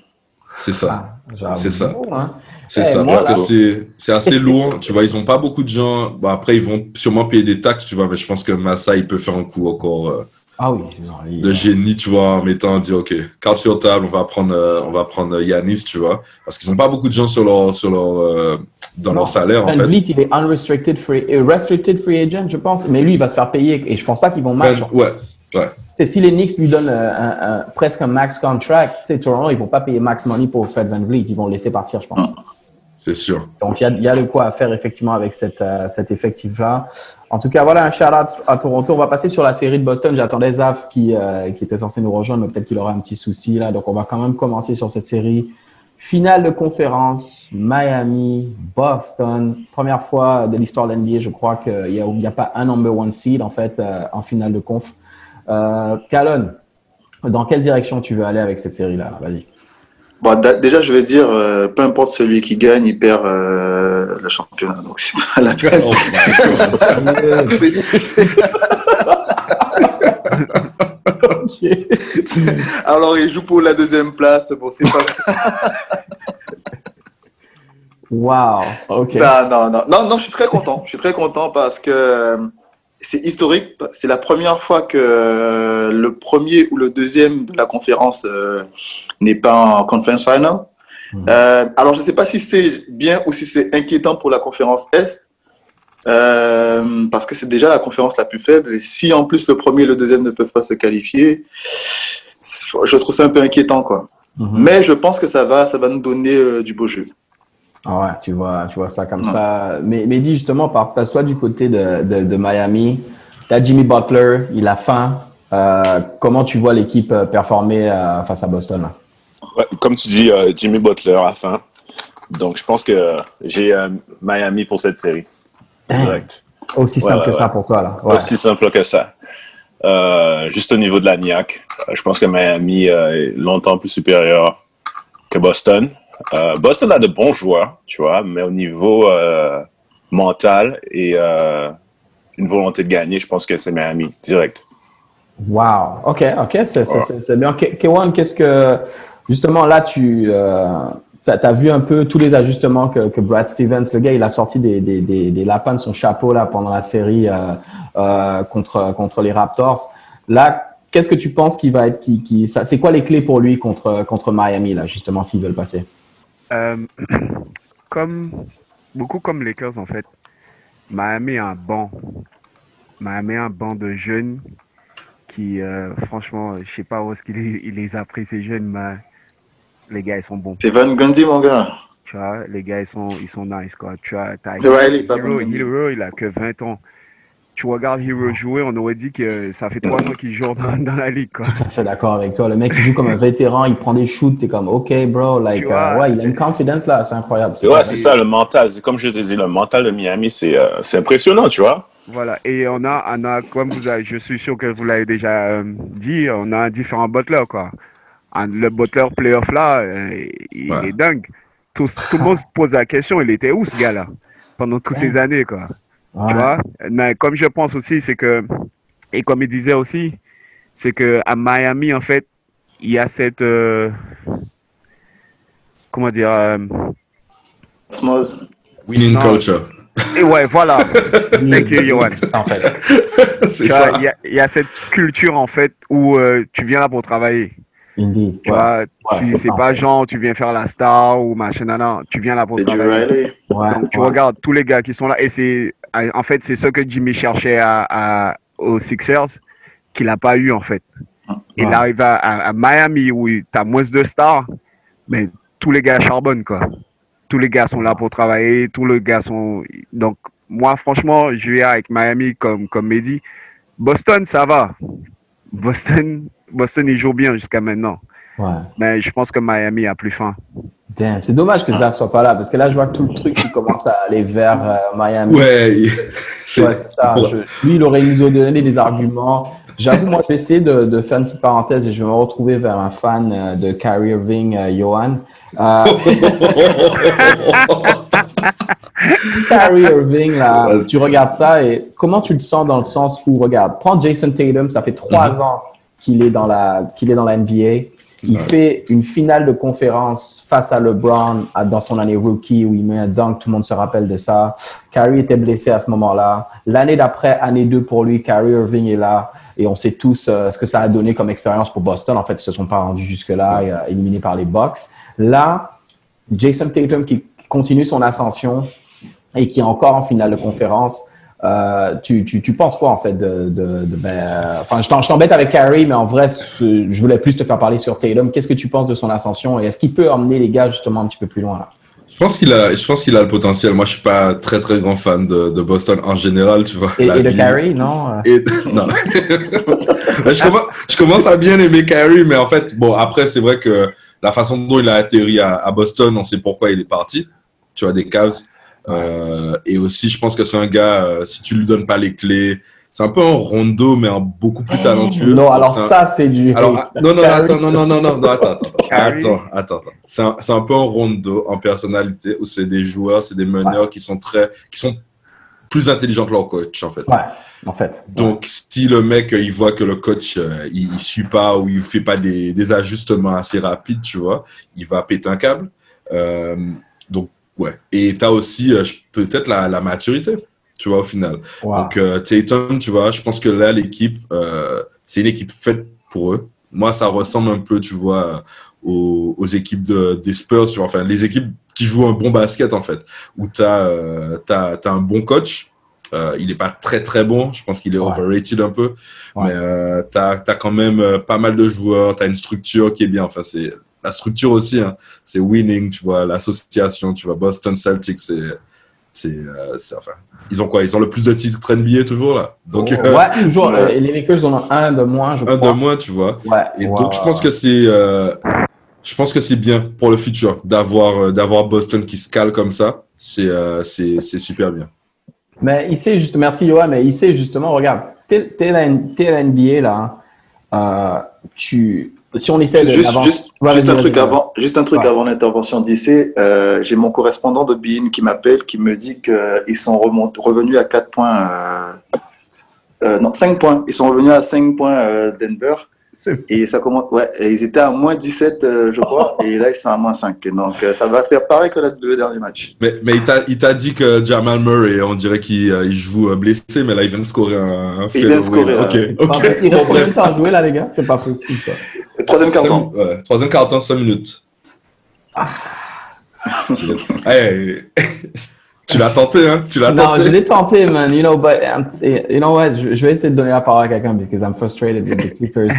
[SPEAKER 2] C'est ça.
[SPEAKER 3] Ah,
[SPEAKER 2] C'est ça.
[SPEAKER 3] hein.
[SPEAKER 2] C'est
[SPEAKER 3] Eh,
[SPEAKER 2] ça,
[SPEAKER 3] moi,
[SPEAKER 2] parce que c'est assez lourd. tu vois, ils ont pas beaucoup de gens. Bon, après, ils vont sûrement payer des taxes, tu vois, mais je pense que Massa, il peut faire un coup encore euh,
[SPEAKER 3] Ah oui. non, il-
[SPEAKER 2] de génie, tu vois, en mettant, dire, OK, carte sur table, on va prendre, euh, on va prendre Yanis, tu vois, parce qu'ils ont pas beaucoup de gens sur leur, sur leur, euh, dans
[SPEAKER 3] Non.
[SPEAKER 2] leur salaire, en
[SPEAKER 3] Van
[SPEAKER 2] fait.
[SPEAKER 3] Vliet, il est unrestricted free, euh, restricted free agent, je pense. Mais lui, il va se faire payer et je pense pas qu'ils vont match.
[SPEAKER 2] Ben, ouais, ouais.
[SPEAKER 3] C'est si les Knicks lui donnent euh, un, un- presque un max contract, tu sais, Toronto, ils vont pas payer max money pour Fred Van Vliet, ils vont le laisser partir, je pense.
[SPEAKER 2] C'est sûr.
[SPEAKER 3] Donc, il y a, y de quoi à faire effectivement avec euh, cet effectif-là. En tout cas, voilà un shout-out à Toronto. On va passer sur la série de Boston. J'attendais Zaf qui, euh, était censé nous rejoindre, mais peut-être qu'il aura un petit souci là. Donc, on va quand même commencer sur cette série Finale de conférence, Miami, Boston. Première fois de l'histoire de l'NBA, je crois qu'il n'y a, a pas un number one seed en fait euh, en finale de conf. Euh, dans quelle direction tu veux aller avec cette série-là? Vas-y.
[SPEAKER 4] Bon, déjà, je vais dire, euh, peu importe celui qui gagne, il perd euh, le championnat. Donc, c'est pas la peine. Alors, il joue pour la deuxième place. Bon, c'est pas.
[SPEAKER 3] Wow. Ok.
[SPEAKER 4] Non, non, non, non, non, je suis très content. Je suis très content parce que euh, c'est historique. C'est la première fois que le premier ou le deuxième de la conférence euh, n'est pas en conference final.
[SPEAKER 3] Mhm.
[SPEAKER 4] Euh, alors, je ne sais pas si c'est bien ou si c'est inquiétant pour la conférence Est. euh, parce que c'est déjà la conférence la plus faible. Et si en plus le premier et le deuxième ne peuvent pas se qualifier, je trouve ça un peu inquiétant. Quoi.
[SPEAKER 3] Mhm.
[SPEAKER 4] Mais je pense que ça va, ça va nous donner euh, du beau jeu.
[SPEAKER 3] Ah ouais, tu vois, tu vois ça comme
[SPEAKER 4] Ouais.
[SPEAKER 3] ça. Mais, mais dis justement, par, passe-toi du côté de, de, de Miami. T'as Jimmy Butler, il a faim. Comment tu vois l'équipe performer face à Boston? là?
[SPEAKER 5] Ouais, comme tu dis, euh, Jimmy Butler à la fin. Donc, je pense que j'ai euh, Miami pour cette série. Direct.
[SPEAKER 3] Aussi
[SPEAKER 5] Ouais,
[SPEAKER 3] simple
[SPEAKER 5] ouais,
[SPEAKER 3] que ça pour toi là.
[SPEAKER 5] Aussi simple que ça. Euh, juste au niveau de la NIAC, euh, je pense que Miami euh, est longtemps plus supérieur que Boston. Euh, Boston a de bons joueurs, tu vois, mais au niveau euh, mental et euh, une volonté de gagner, je pense que c'est Miami, direct.
[SPEAKER 3] Wow. Ok, ok, c'est bien. Ke- Kewan, qu'est-ce que justement là tu euh, as, vu un peu tous les ajustements que, que Brad Stevens, le gars, il a sorti des, des, des, lapins de son chapeau là pendant la série euh, euh, contre contre les Raptors. Là, qu'est-ce que tu penses qui va être qui, qui c'est quoi les clés pour lui contre contre Miami là justement s'ils veulent passer?
[SPEAKER 6] Euh, comme beaucoup comme les Lakers en fait, Miami a un banc. Miami a un banc de jeunes qui, franchement, je sais pas où est-ce qu'il les, les a pris ces jeunes, mais les gars ils sont bons.
[SPEAKER 4] C'est Van Gundy, mon gars.
[SPEAKER 6] Tu vois, les gars ils sont ils sont nice quoi. Tu vois, t'as
[SPEAKER 4] Riley,
[SPEAKER 6] Hero. Hero, il a que 20 ans. Tu regardes Hero jouer, on aurait dit que ça fait trois ans qu'il joue dans, dans la ligue quoi.
[SPEAKER 3] Tout à fait d'accord avec toi. Le mec il joue comme un vétéran, il prend des shoots, t'es comme ok bro, like
[SPEAKER 6] Tu vois,
[SPEAKER 3] euh, ouais, il a une confidence là, c'est incroyable.
[SPEAKER 5] Ouais, c'est ça, le mental. C'est Comme je te dis, le mental de Miami, c'est euh, c'est impressionnant, tu vois.
[SPEAKER 6] Voilà, et on a, on a comme vous avez, je suis sûr que vous l'avez déjà euh, dit, on a un différent butler, quoi. Un- le butler playoff là, euh, il
[SPEAKER 2] Ouais.
[SPEAKER 6] est dingue. Tout, tout le monde se pose la question, il était où ce gars-là? Pendant toutes ces années, quoi.
[SPEAKER 3] Ouais.
[SPEAKER 6] Tu vois? Mais comme je pense aussi, c'est que, et comme il disait aussi, c'est que à Miami, en fait, il y a cette, euh, comment dire, euh.
[SPEAKER 2] Winning
[SPEAKER 6] Non.
[SPEAKER 2] culture.
[SPEAKER 6] et ouais, voilà. Thank you, Yohan.
[SPEAKER 3] En fait.
[SPEAKER 2] c'est
[SPEAKER 6] Tu
[SPEAKER 2] ça.
[SPEAKER 6] vois, Il y, a- il y a cette culture en fait où euh, tu viens là pour travailler.
[SPEAKER 3] Indeed.
[SPEAKER 6] Tu
[SPEAKER 3] ouais.
[SPEAKER 6] vois,
[SPEAKER 3] Ouais,
[SPEAKER 6] tu-
[SPEAKER 3] c'est
[SPEAKER 6] pas genre tu viens faire la star ou machin, non, non, tu viens là pour travailler.
[SPEAKER 3] Ouais,
[SPEAKER 6] Donc tu
[SPEAKER 3] ouais.
[SPEAKER 6] regardes tous les gars qui sont là et c'est en fait c'est ce que Jimmy cherchait à, à- aux Sixers qu'il n'a pas eu en fait. Il arrive à, à- à Miami où tu as moins de stars, mais tous les gars charbonnent quoi. Tous les gars sont là pour travailler, tous les gars sont donc moi franchement je vais avec Miami comme comme Mehdi. Boston ça va. Boston Boston il joue bien jusqu'à maintenant.
[SPEAKER 3] Ouais.
[SPEAKER 6] Mais je pense que Miami a plus faim.
[SPEAKER 3] Damn, c'est dommage que Zaf soit pas là parce que là je vois que tout le truc qui commence à aller vers euh, Miami.
[SPEAKER 2] Ouais, c'est
[SPEAKER 3] Ouais, ça. Je- lui, il aurait nous donné des arguments. J'avoue, moi, je vais essayer de, de faire une petite parenthèse et je vais me retrouver vers un fan euh, de Kyrie Irving, euh, Johan. Euh, Kyrie Irving, là, tu regardes ça et comment tu le sens dans le sens où, regarde, prends Jason Tatum, ça fait trois ans qu'il est dans la, qu'il est dans la NBA. Il fait une finale de conférence face à LeBron dans son année rookie où il met un dunk, tout le monde se rappelle de ça. Kyrie était blessé à ce moment-là. L'année d'après, année 2 pour lui, Kyrie Irving est là. Et on sait tous euh, ce que ça a donné comme expérience pour Boston. En fait, ils se sont pas rendus jusque-là, euh, éliminés par les Bucks. Là, Jason Tatum qui continue son ascension et qui est encore en finale de conférence. Euh, tu, tu, tu penses quoi en fait de, de, de- ben, enfin je t'embête avec Kyrie mais en vrai je voulais plus te faire parler sur Tatum qu'est-ce que tu penses de son ascension et est-ce qu'il peut emmener les gars justement un petit peu plus loin là?
[SPEAKER 2] Je pense qu'il a, je pense qu'il a le potentiel. Moi, je suis pas très très grand fan de, de Boston en général, tu vois.
[SPEAKER 3] et, et de Kyrie non?
[SPEAKER 2] Et non. Je, commence, je commence à bien aimer Kyrie, mais en fait, bon, après, c'est vrai que la façon dont il a atterri à, à Boston, on sait pourquoi il est parti. Tu vois, des Cavs. Euh, et aussi, je pense que c'est un gars, euh, si tu lui donnes pas les clés, c'est un peu un rondo, mais un beaucoup plus talentueux.
[SPEAKER 3] Non, alors
[SPEAKER 2] un-
[SPEAKER 3] ça, c'est du.
[SPEAKER 2] alors, ah, non, non, attends, non, non, non, non, non, attends, attends, attends, attends, attends. C'est un, c'est un peu un rondo en personnalité où c'est des joueurs, c'est des meneurs qui sont très, qui sont plus intelligents que leur coach, en fait.
[SPEAKER 3] Ouais, en fait.
[SPEAKER 2] Donc, si le mec, euh, il voit que le coach, euh, il, il suit pas ou il fait pas des, des ajustements assez rapides, tu vois, il va péter un câble. Euh, donc, ouais. Et tu as aussi euh, peut-être la, la maturité, tu vois, au final.
[SPEAKER 3] Wow.
[SPEAKER 2] Donc, euh, Tatum, tu vois, je pense que là, l'équipe, euh, c'est une équipe faite pour eux. Moi, ça ressemble un peu, tu vois, aux, aux équipes de, des Spurs, tu vois, enfin, les équipes qui jouent un bon basket, en fait, où tu as, un bon coach. Euh, il n'est pas très, très bon. Je pense qu'il est
[SPEAKER 3] Ouais.
[SPEAKER 2] overrated un peu.
[SPEAKER 3] Ouais.
[SPEAKER 2] Mais euh, tu as, quand même euh, pas mal de joueurs. Tu as une structure qui est bien. Enfin, c'est la structure aussi. Hein. C'est winning, tu vois, l'association, tu vois, Boston Celtics, c'est. C'est, euh, enfin, ils ont quoi? Ils ont le plus de titres NBA toujours là. Donc, euh,
[SPEAKER 3] ouais, toujours. Les Lakers en ont un de moins, je
[SPEAKER 2] un
[SPEAKER 3] crois.
[SPEAKER 2] de moins, tu vois.
[SPEAKER 3] Ouais.
[SPEAKER 2] Et
[SPEAKER 3] ouais,
[SPEAKER 2] donc, je pense que c'est, euh, je pense que c'est bien pour le futur d'avoir, euh, d'avoir Boston qui se cale comme ça. C'est, euh, c'est, c'est super bien.
[SPEAKER 3] Mais il sait juste, merci Yoann, mais il sait justement, regarde, t'es la, la NBA là, euh, tu, si on essaie de.
[SPEAKER 4] Juste, juste, juste un truc avant, juste un truc
[SPEAKER 3] Ouais.
[SPEAKER 4] avant l'intervention d'IC. Euh, J'ai mon correspondant de BIN qui m'appelle, qui me dit qu'ils sont remont- revenus à 4 points. euh, euh, non, 5 points. Ils sont revenus à 5 points euh, Denver. Et ça commence, ouais, et ils étaient à moins 17, euh, je crois, et là ils sont à moins 5. Et donc euh, ça va faire pareil que le, le dernier match.
[SPEAKER 2] Mais, mais il t'a, il t'a dit que Jamal Murray, on dirait qu'il euh, il joue euh, blessé, mais là, il vient de scorer un, un
[SPEAKER 4] Il vient de scorer, euh,
[SPEAKER 2] Ok, ok.
[SPEAKER 3] Enfin, il
[SPEAKER 2] Bon,
[SPEAKER 3] reste combien
[SPEAKER 2] bref.
[SPEAKER 3] de temps à jouer là, les gars C'est pas possible. Quoi.
[SPEAKER 4] Troisième quart-temps.
[SPEAKER 2] Cinq- ouais, troisième quart-temps, 5 minutes. Hey, tu l'as tenté, hein? Tu l'as
[SPEAKER 3] Non,
[SPEAKER 2] tenté?
[SPEAKER 3] je l'ai tenté, man. You know, but um, you know what? Je, je vais essayer de donner la parole à quelqu'un because I'm frustrated with the Clippers.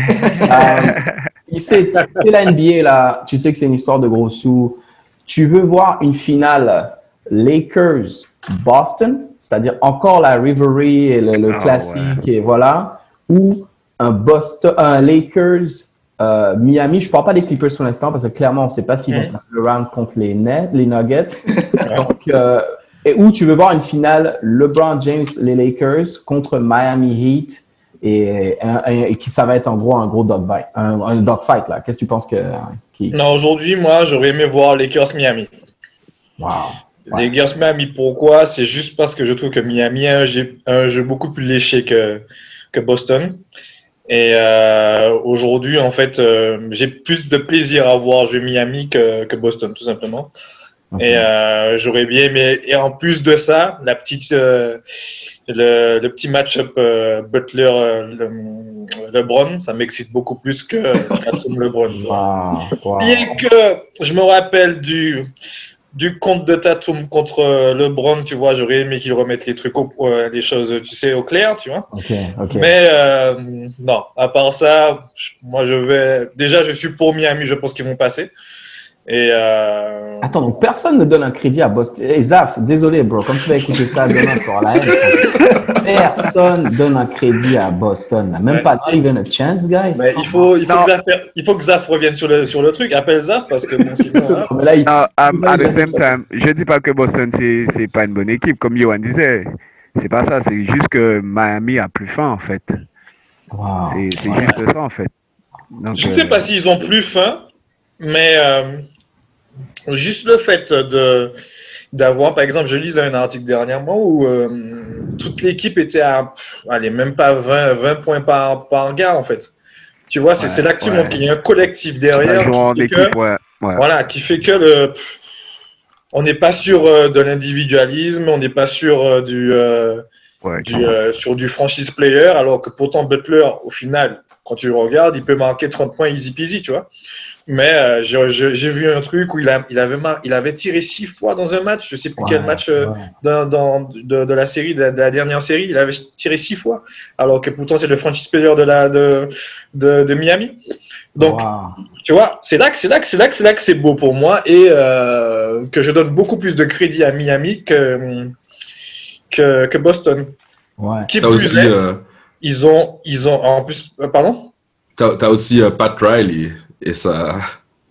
[SPEAKER 3] Um, il sait, la NBA là. Tu sais que c'est une histoire de gros sous. Tu veux voir une finale Lakers Boston, c'est-à-dire encore la rivalry et le, le
[SPEAKER 6] Ah,
[SPEAKER 3] classique et voilà, ou un Boston, un Lakers euh, Miami. Je parle pas des Clippers pour l'instant parce que clairement on sait pas s'ils vont passer le round contre les Nets, les Nuggets. Donc euh, et où tu veux voir une finale LeBron James, les Lakers contre Miami Heat et, et- et qui ça va être en gros un gros dogfight, un, un dogfight là. Qu'est-ce que tu penses que qui?
[SPEAKER 1] Non, aujourd'hui, moi, j'aurais aimé voir Lakers Miami.
[SPEAKER 3] Wow. Ouais.
[SPEAKER 1] Lakers Miami, pourquoi? C'est juste parce que je trouve que Miami a un jeu, un jeu beaucoup plus léché que, que Boston. Et euh, aujourd'hui, en fait, euh, j'ai plus de plaisir à voir jouer Miami que, que Boston, tout simplement. Et euh, j'aurais bien aimé. Et en plus de ça, la petite, le, le petit match-up euh, Butler euh, le- LeBron, ça m'excite beaucoup plus que Tatum LeBron. tu vois.
[SPEAKER 3] Wow. Wow.
[SPEAKER 1] Bien que je me rappelle du, du compte de Tatum contre euh, LeBron, tu vois, j'aurais aimé qu'il remette les trucs, au, euh, les choses, tu sais, au clair, tu vois.
[SPEAKER 3] Ok, ok.
[SPEAKER 1] Mais euh, non, à part ça, moi je vais. Déjà, je suis pour Miami, je pense qu'ils vont passer. Et euh,
[SPEAKER 3] Attends, donc personne ne donne un crédit à Boston. Hey, Zaf, désolé, bro, comme tu vas écouter ça demain, tu la haine. Personne donne un crédit à Boston. là. Même
[SPEAKER 1] Ouais.
[SPEAKER 3] pas not even a chance, guys.
[SPEAKER 1] mais il faut, il faut, que Zaf, il faut que Zaf revienne sur le, sur le truc. Appelle Zaf parce que bon, sinon. hein.
[SPEAKER 3] Mais là, il- Vous
[SPEAKER 6] at
[SPEAKER 3] avez
[SPEAKER 6] the same time, je dis pas que Boston c'est c'est pas une bonne équipe, comme Johan disait. C'est pas ça, c'est juste que Miami a plus faim en fait.
[SPEAKER 3] Wow.
[SPEAKER 6] C'est juste ça en fait. Donc,
[SPEAKER 1] Je ne sais
[SPEAKER 6] euh,
[SPEAKER 1] pas s'ils ont plus faim, mais euh, juste le fait de d'avoir, par exemple, je lisais un article dernièrement où euh, toute l'équipe était à, allez, même pas 20, 20 points par, par gars, en fait. Tu vois, c'est
[SPEAKER 3] Ouais,
[SPEAKER 1] là que tu
[SPEAKER 6] ouais.
[SPEAKER 1] montres qu'il y a un collectif derrière
[SPEAKER 6] en
[SPEAKER 1] qui fait, que,
[SPEAKER 6] ouais.
[SPEAKER 1] voilà, qui fait que le, on n'est pas sur euh, de l'individualisme, on n'est pas sur euh, du, euh, du, sur du franchise player, alors que pourtant Butler, au final, quand tu le regardes, il peut marquer 30 points easy peasy, tu vois. Mais euh, j'ai- vu un truc où il, a, il, avait mar- il avait tiré six fois dans un match, je sais plus quel match euh,
[SPEAKER 3] ouais.
[SPEAKER 1] dans, dans- de, de la série, de la, de la dernière série, il avait tiré six fois, alors que pourtant c'est le franchise player de, la, de, de, de Miami. Donc,
[SPEAKER 3] Wow.
[SPEAKER 1] tu vois, c'est là que c'est là que c'est là que c'est là que c'est beau pour moi et euh, que je donne beaucoup plus de crédit à Miami que, que, que Boston.
[SPEAKER 3] Ouais.
[SPEAKER 1] Qui plus
[SPEAKER 2] aussi,
[SPEAKER 1] est,
[SPEAKER 2] euh,
[SPEAKER 1] ils ont, ils ont, en plus, euh, pardon?
[SPEAKER 2] t'as, t'as aussi euh, Pat Riley et sa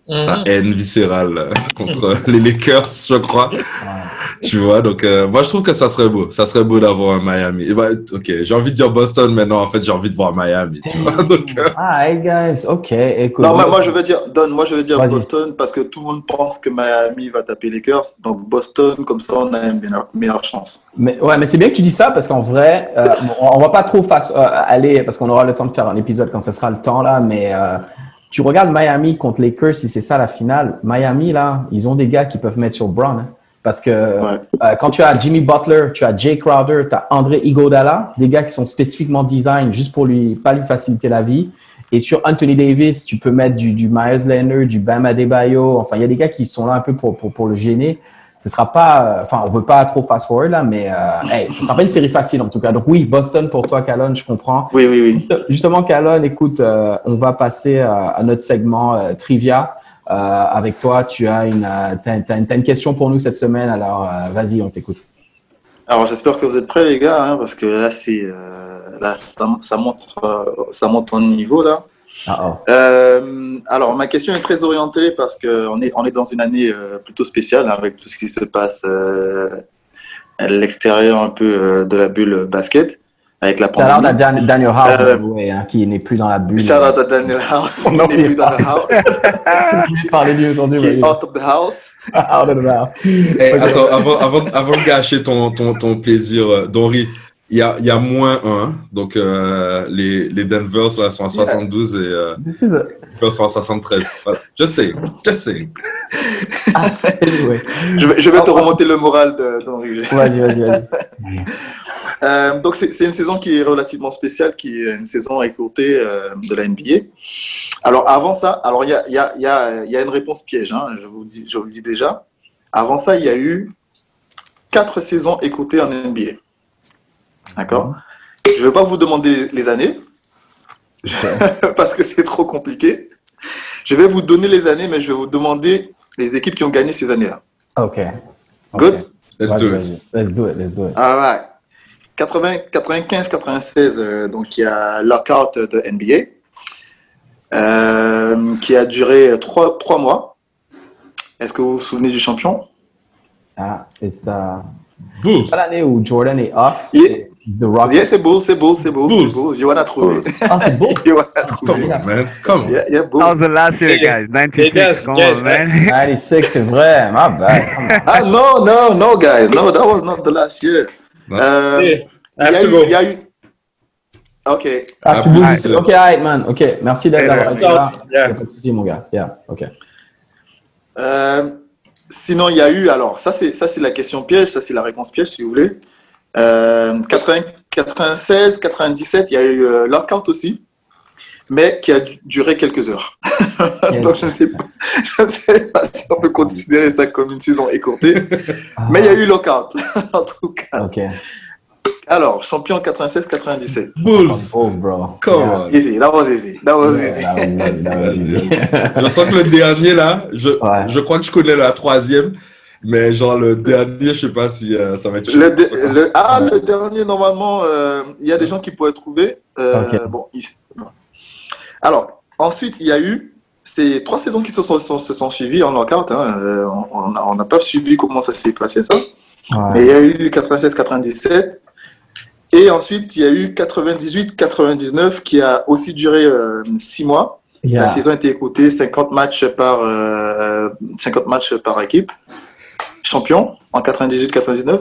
[SPEAKER 1] Mhm.
[SPEAKER 2] haine viscérale euh, contre les Lakers, je crois. Tu vois, donc euh, moi je trouve que ça serait beau. Ça serait beau d'avoir un Miami. Et bah, ok, j'ai envie de dire Boston, mais non, en fait, j'ai envie de voir Miami. Tu vois, donc, euh,
[SPEAKER 3] Ah, hey guys, ok, écoute.
[SPEAKER 4] Non, moi, moi, je veux dire, Don, moi je veux dire. Boston parce que tout le monde pense que Miami va taper les Lakers. Donc Boston, comme ça, on a une meilleure, meilleure chance.
[SPEAKER 3] Mais, ouais, mais c'est bien que tu dis ça parce qu'en vrai, euh, bon, on va pas trop face, euh, aller parce qu'on aura le temps de faire un épisode quand ce sera le temps là. Mais euh, tu regardes Miami contre Lakers, si c'est ça la finale. Miami là, ils ont des gars qui peuvent mettre sur Brown. hein. parce que
[SPEAKER 4] Ouais.
[SPEAKER 3] euh, quand tu as Jimmy Butler, tu as Jay Crowder, tu as André Iguodala, des gars qui sont spécifiquement design juste pour lui pas lui faciliter la vie. Et sur Anthony Davis, tu peux mettre du, du Myers Leonard, du Bam Adebayo. Enfin, il y a des gars qui sont là un peu pour, pour, pour le gêner. Ce sera pas, euh, enfin, on veut pas trop fast forward là, mais euh, hey, ce sera pas une série facile en tout cas. Donc oui, Boston pour toi, Calonne, je comprends.
[SPEAKER 4] Oui, oui, oui.
[SPEAKER 3] Justement, Calonne, écoute, euh, on va passer euh, à notre segment trivia. Avec toi, tu as une, t'as une question pour nous cette semaine. Alors, vas-y, on t'écoute.
[SPEAKER 4] Alors j'espère que vous êtes prêts les gars, hein, parce que là c'est là ça, ça monte ça monte en niveau là.
[SPEAKER 3] Ah, oh.
[SPEAKER 4] Euh, alors ma question est très orientée parce que on est on est dans une année euh, plutôt spéciale hein, avec tout ce qui se passe euh, à l'extérieur un peu euh, de la bulle basket avec la
[SPEAKER 3] Shout out à
[SPEAKER 4] pandémie.
[SPEAKER 3] Dan- Daniel House,
[SPEAKER 4] Euh,
[SPEAKER 3] hein, qui n'est plus dans la bulle.
[SPEAKER 4] Shout out à Daniel House qui n'est plus dans le house,
[SPEAKER 3] Je vais parler lui aujourd'hui.
[SPEAKER 4] qui est out of the house.
[SPEAKER 3] Out of the house.
[SPEAKER 2] Eh, attends, avant, avant, avant de gâcher ton, ton, ton plaisir, euh, Donry, il y a, il y a moins 1. Donc, euh, les, les Denvers là, sont à 72 et euh, Clippers sont à 73. Voilà. Je sais, je sais.
[SPEAKER 3] Anyway.
[SPEAKER 4] Je vais, je vais te remonter le moral d'Henri.
[SPEAKER 3] Vas-y, vas-y, vas-y.
[SPEAKER 4] Euh, donc c'est c'est une saison qui est relativement spéciale, qui est une saison écourtée euh, de la NBA. Alors avant ça, alors il y a, il y, a, il y, a, y a une réponse piège, hein, je, vous dis, je vous le dis déjà. Avant ça, il y a eu quatre saisons écourtées en NBA. D'accord Je ne vais pas vous demander les années, parce que c'est trop compliqué. Je vais vous donner les années, mais je vais vous demander les équipes qui ont gagné ces années-là.
[SPEAKER 3] Ok. Ok.
[SPEAKER 4] Good?
[SPEAKER 2] Let's do it.
[SPEAKER 3] Let's do it, let's do it.
[SPEAKER 4] Ah ouais. 80, 95, 96, euh, donc il y a lockout de NBA euh, qui a duré trois, trois mois. Est-ce que vous vous souvenez du champion?
[SPEAKER 3] Ah, c'est pas l'année où Jordan est off.
[SPEAKER 4] Yeah.
[SPEAKER 3] C'est The Rock.
[SPEAKER 4] Yeah, c'est beau, c'est beau, c'est beau,
[SPEAKER 2] Bulls.
[SPEAKER 4] c'est beau. Johan a trouvé.
[SPEAKER 3] Ah, c'est.
[SPEAKER 4] Johan a
[SPEAKER 2] Come on, man. Come on.
[SPEAKER 4] Yeah, yeah, Bulls.
[SPEAKER 6] That was the last year, guys. 96.
[SPEAKER 1] guys,
[SPEAKER 6] Come
[SPEAKER 1] guys,
[SPEAKER 6] on, man.
[SPEAKER 3] 96, c'est vrai. My bad.
[SPEAKER 4] Ah non, non, no, guys. No, that was not the last year.
[SPEAKER 2] Non.
[SPEAKER 4] Euh,
[SPEAKER 1] Hey,
[SPEAKER 4] il
[SPEAKER 1] I
[SPEAKER 4] y a
[SPEAKER 1] have to
[SPEAKER 4] eu,
[SPEAKER 1] go.
[SPEAKER 4] il y a eu. Ok.
[SPEAKER 3] Ah, tu
[SPEAKER 2] Ah,
[SPEAKER 3] bouges
[SPEAKER 2] ouais.
[SPEAKER 3] ici. Ok, alright, man. Ok, merci
[SPEAKER 6] C'est
[SPEAKER 3] d'avoir
[SPEAKER 6] vrai.
[SPEAKER 3] été là.
[SPEAKER 1] Yeah.
[SPEAKER 3] Pas de souci, mon gars. Yeah, ok.
[SPEAKER 4] Euh, sinon, il y a eu, alors, ça c'est, ça c'est la question piège, ça c'est la réponse piège si vous voulez. Euh, 80 96, 97, il y a eu euh, lockout aussi, mais qui a du- duré quelques heures. Donc je ne, sais pas, je ne sais pas si on peut considérer ça comme une saison écourtée, mais il y a eu lockout en tout cas.
[SPEAKER 3] Ok.
[SPEAKER 4] Alors, champion 96-97.
[SPEAKER 2] Bulls.
[SPEAKER 3] Bulls, bro.
[SPEAKER 2] Come
[SPEAKER 3] Yeah.
[SPEAKER 2] on.
[SPEAKER 4] Easy, that was easy. That was
[SPEAKER 3] Yeah,
[SPEAKER 4] easy.
[SPEAKER 3] that was that easy.
[SPEAKER 2] Que le dernier, là, je,
[SPEAKER 3] Ouais.
[SPEAKER 2] je crois que je connais la troisième, mais genre le dernier, je sais pas si euh, ça va être
[SPEAKER 4] Le, de- le- ah, le dernier, normalement, euh, il y a des gens qui pourraient trouver. Euh, bon. Alors, ensuite, il y a eu ces trois saisons qui se sont, sont- se sont suivies en lockout. Hein, on- n'a pas suivi comment ça s'est passé, ça. Mais il
[SPEAKER 3] Ouais.
[SPEAKER 4] y a eu 96-97. Et ensuite, il y a eu 98-99 qui a aussi duré euh, six mois. La saison a été écoutée 50 matchs par, euh, 50 matchs par équipe. Champion en 98-99.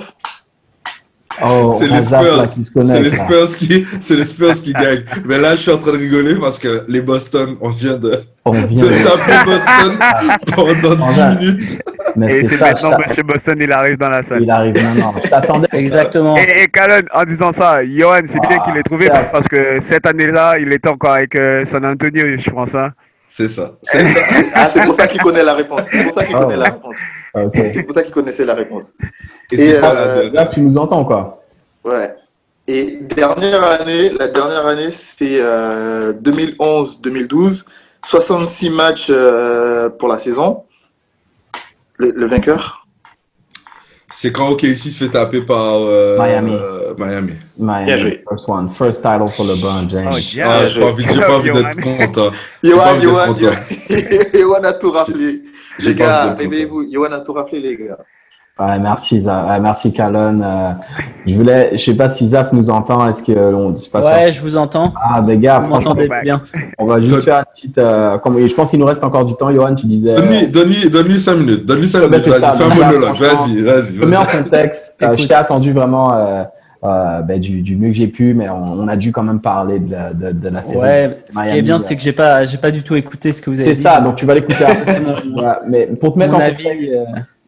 [SPEAKER 3] Oh,
[SPEAKER 2] C'est
[SPEAKER 3] on
[SPEAKER 2] les Spurs.
[SPEAKER 3] qui se
[SPEAKER 2] les. Spurs qui, c'est les Spurs qui gagnent. Mais là, je suis en train de rigoler parce que les Boston, on vient de,
[SPEAKER 3] On vient
[SPEAKER 2] de taper Boston pendant
[SPEAKER 3] Ouais.
[SPEAKER 2] 10 minutes.
[SPEAKER 3] Mais
[SPEAKER 6] Et
[SPEAKER 3] c'est
[SPEAKER 6] c'est
[SPEAKER 3] ça, je
[SPEAKER 6] maintenant chez Boston, il arrive dans la salle.
[SPEAKER 3] il arrive maintenant. Je t'attendais.
[SPEAKER 7] Exactement.
[SPEAKER 6] Et, et Calonne, en disant ça, Johan, c'est bien
[SPEAKER 3] Ah,
[SPEAKER 6] qu'il l'ait trouvé
[SPEAKER 3] certes.
[SPEAKER 6] parce que cette année-là, il était encore avec euh, San Antonio, je pense. Hein.
[SPEAKER 2] C'est ça. C'est.
[SPEAKER 4] Ah, c'est pour ça qu'il connaît la réponse. C'est pour ça qu'il
[SPEAKER 3] Oh.
[SPEAKER 4] connaît la réponse.
[SPEAKER 3] Ok.
[SPEAKER 4] C'est pour ça qu'il connaissait la réponse.
[SPEAKER 2] Et ça,
[SPEAKER 4] euh,
[SPEAKER 2] la-
[SPEAKER 3] Là, tu nous entends, quoi?
[SPEAKER 4] Ouais. Et dernière année, la dernière année, c'est euh, 2011-2012. 66 matchs euh, pour la saison. Le, le vainqueur?
[SPEAKER 2] C'est quand OKC se fait taper par euh,
[SPEAKER 3] Miami.
[SPEAKER 2] Euh, Miami.
[SPEAKER 3] Miami,
[SPEAKER 4] Bien joué.
[SPEAKER 3] first one, first title for LeBron James.
[SPEAKER 6] Oh,
[SPEAKER 2] Ah,
[SPEAKER 6] yeah.
[SPEAKER 2] j'ai pas envie, pas envie d'être content. Envie d'être content.
[SPEAKER 4] Yoann a tout rappelé.
[SPEAKER 2] J'ai
[SPEAKER 4] Les gars, réveillez-vous. Yoann a tout rappelé, les gars.
[SPEAKER 3] Ouais, merci, Za- ouais, merci, Calonne. Euh, je voulais, je sais pas si Zaf nous entend. Est-ce que on, je pas sûr.
[SPEAKER 7] Ouais, je vous entends.
[SPEAKER 3] Ah, des gars,
[SPEAKER 7] Vous
[SPEAKER 3] franchement,
[SPEAKER 7] m'entendez
[SPEAKER 6] back.
[SPEAKER 7] bien.
[SPEAKER 3] on va juste faire une petite. Euh, comme, je pense qu'il nous reste encore du temps, Johan. Tu disais.
[SPEAKER 2] Donne-lui, donne-lui, donne-lui 5 minutes. Donne-lui 5
[SPEAKER 3] Ouais, bah,
[SPEAKER 2] minutes.
[SPEAKER 3] c'est ça,
[SPEAKER 2] Vas-y, fais un monologue. Vas-y, vas-y.
[SPEAKER 3] Je te mets en contexte. Euh, je t'ai attendu vraiment euh, euh, ben, du, du mieux que j'ai pu, mais on, on a dû quand même parler de la, de, de la série.
[SPEAKER 7] Ouais, ce qui est bien,
[SPEAKER 3] ouais.
[SPEAKER 7] c'est que j'ai pas, j'ai pas du tout écouté ce que vous avez
[SPEAKER 3] C'est
[SPEAKER 7] dit.
[SPEAKER 3] ça, donc tu vas l'écouter.
[SPEAKER 7] C'est
[SPEAKER 3] mais pour te mettre
[SPEAKER 7] mon
[SPEAKER 3] en contexte,
[SPEAKER 7] euh,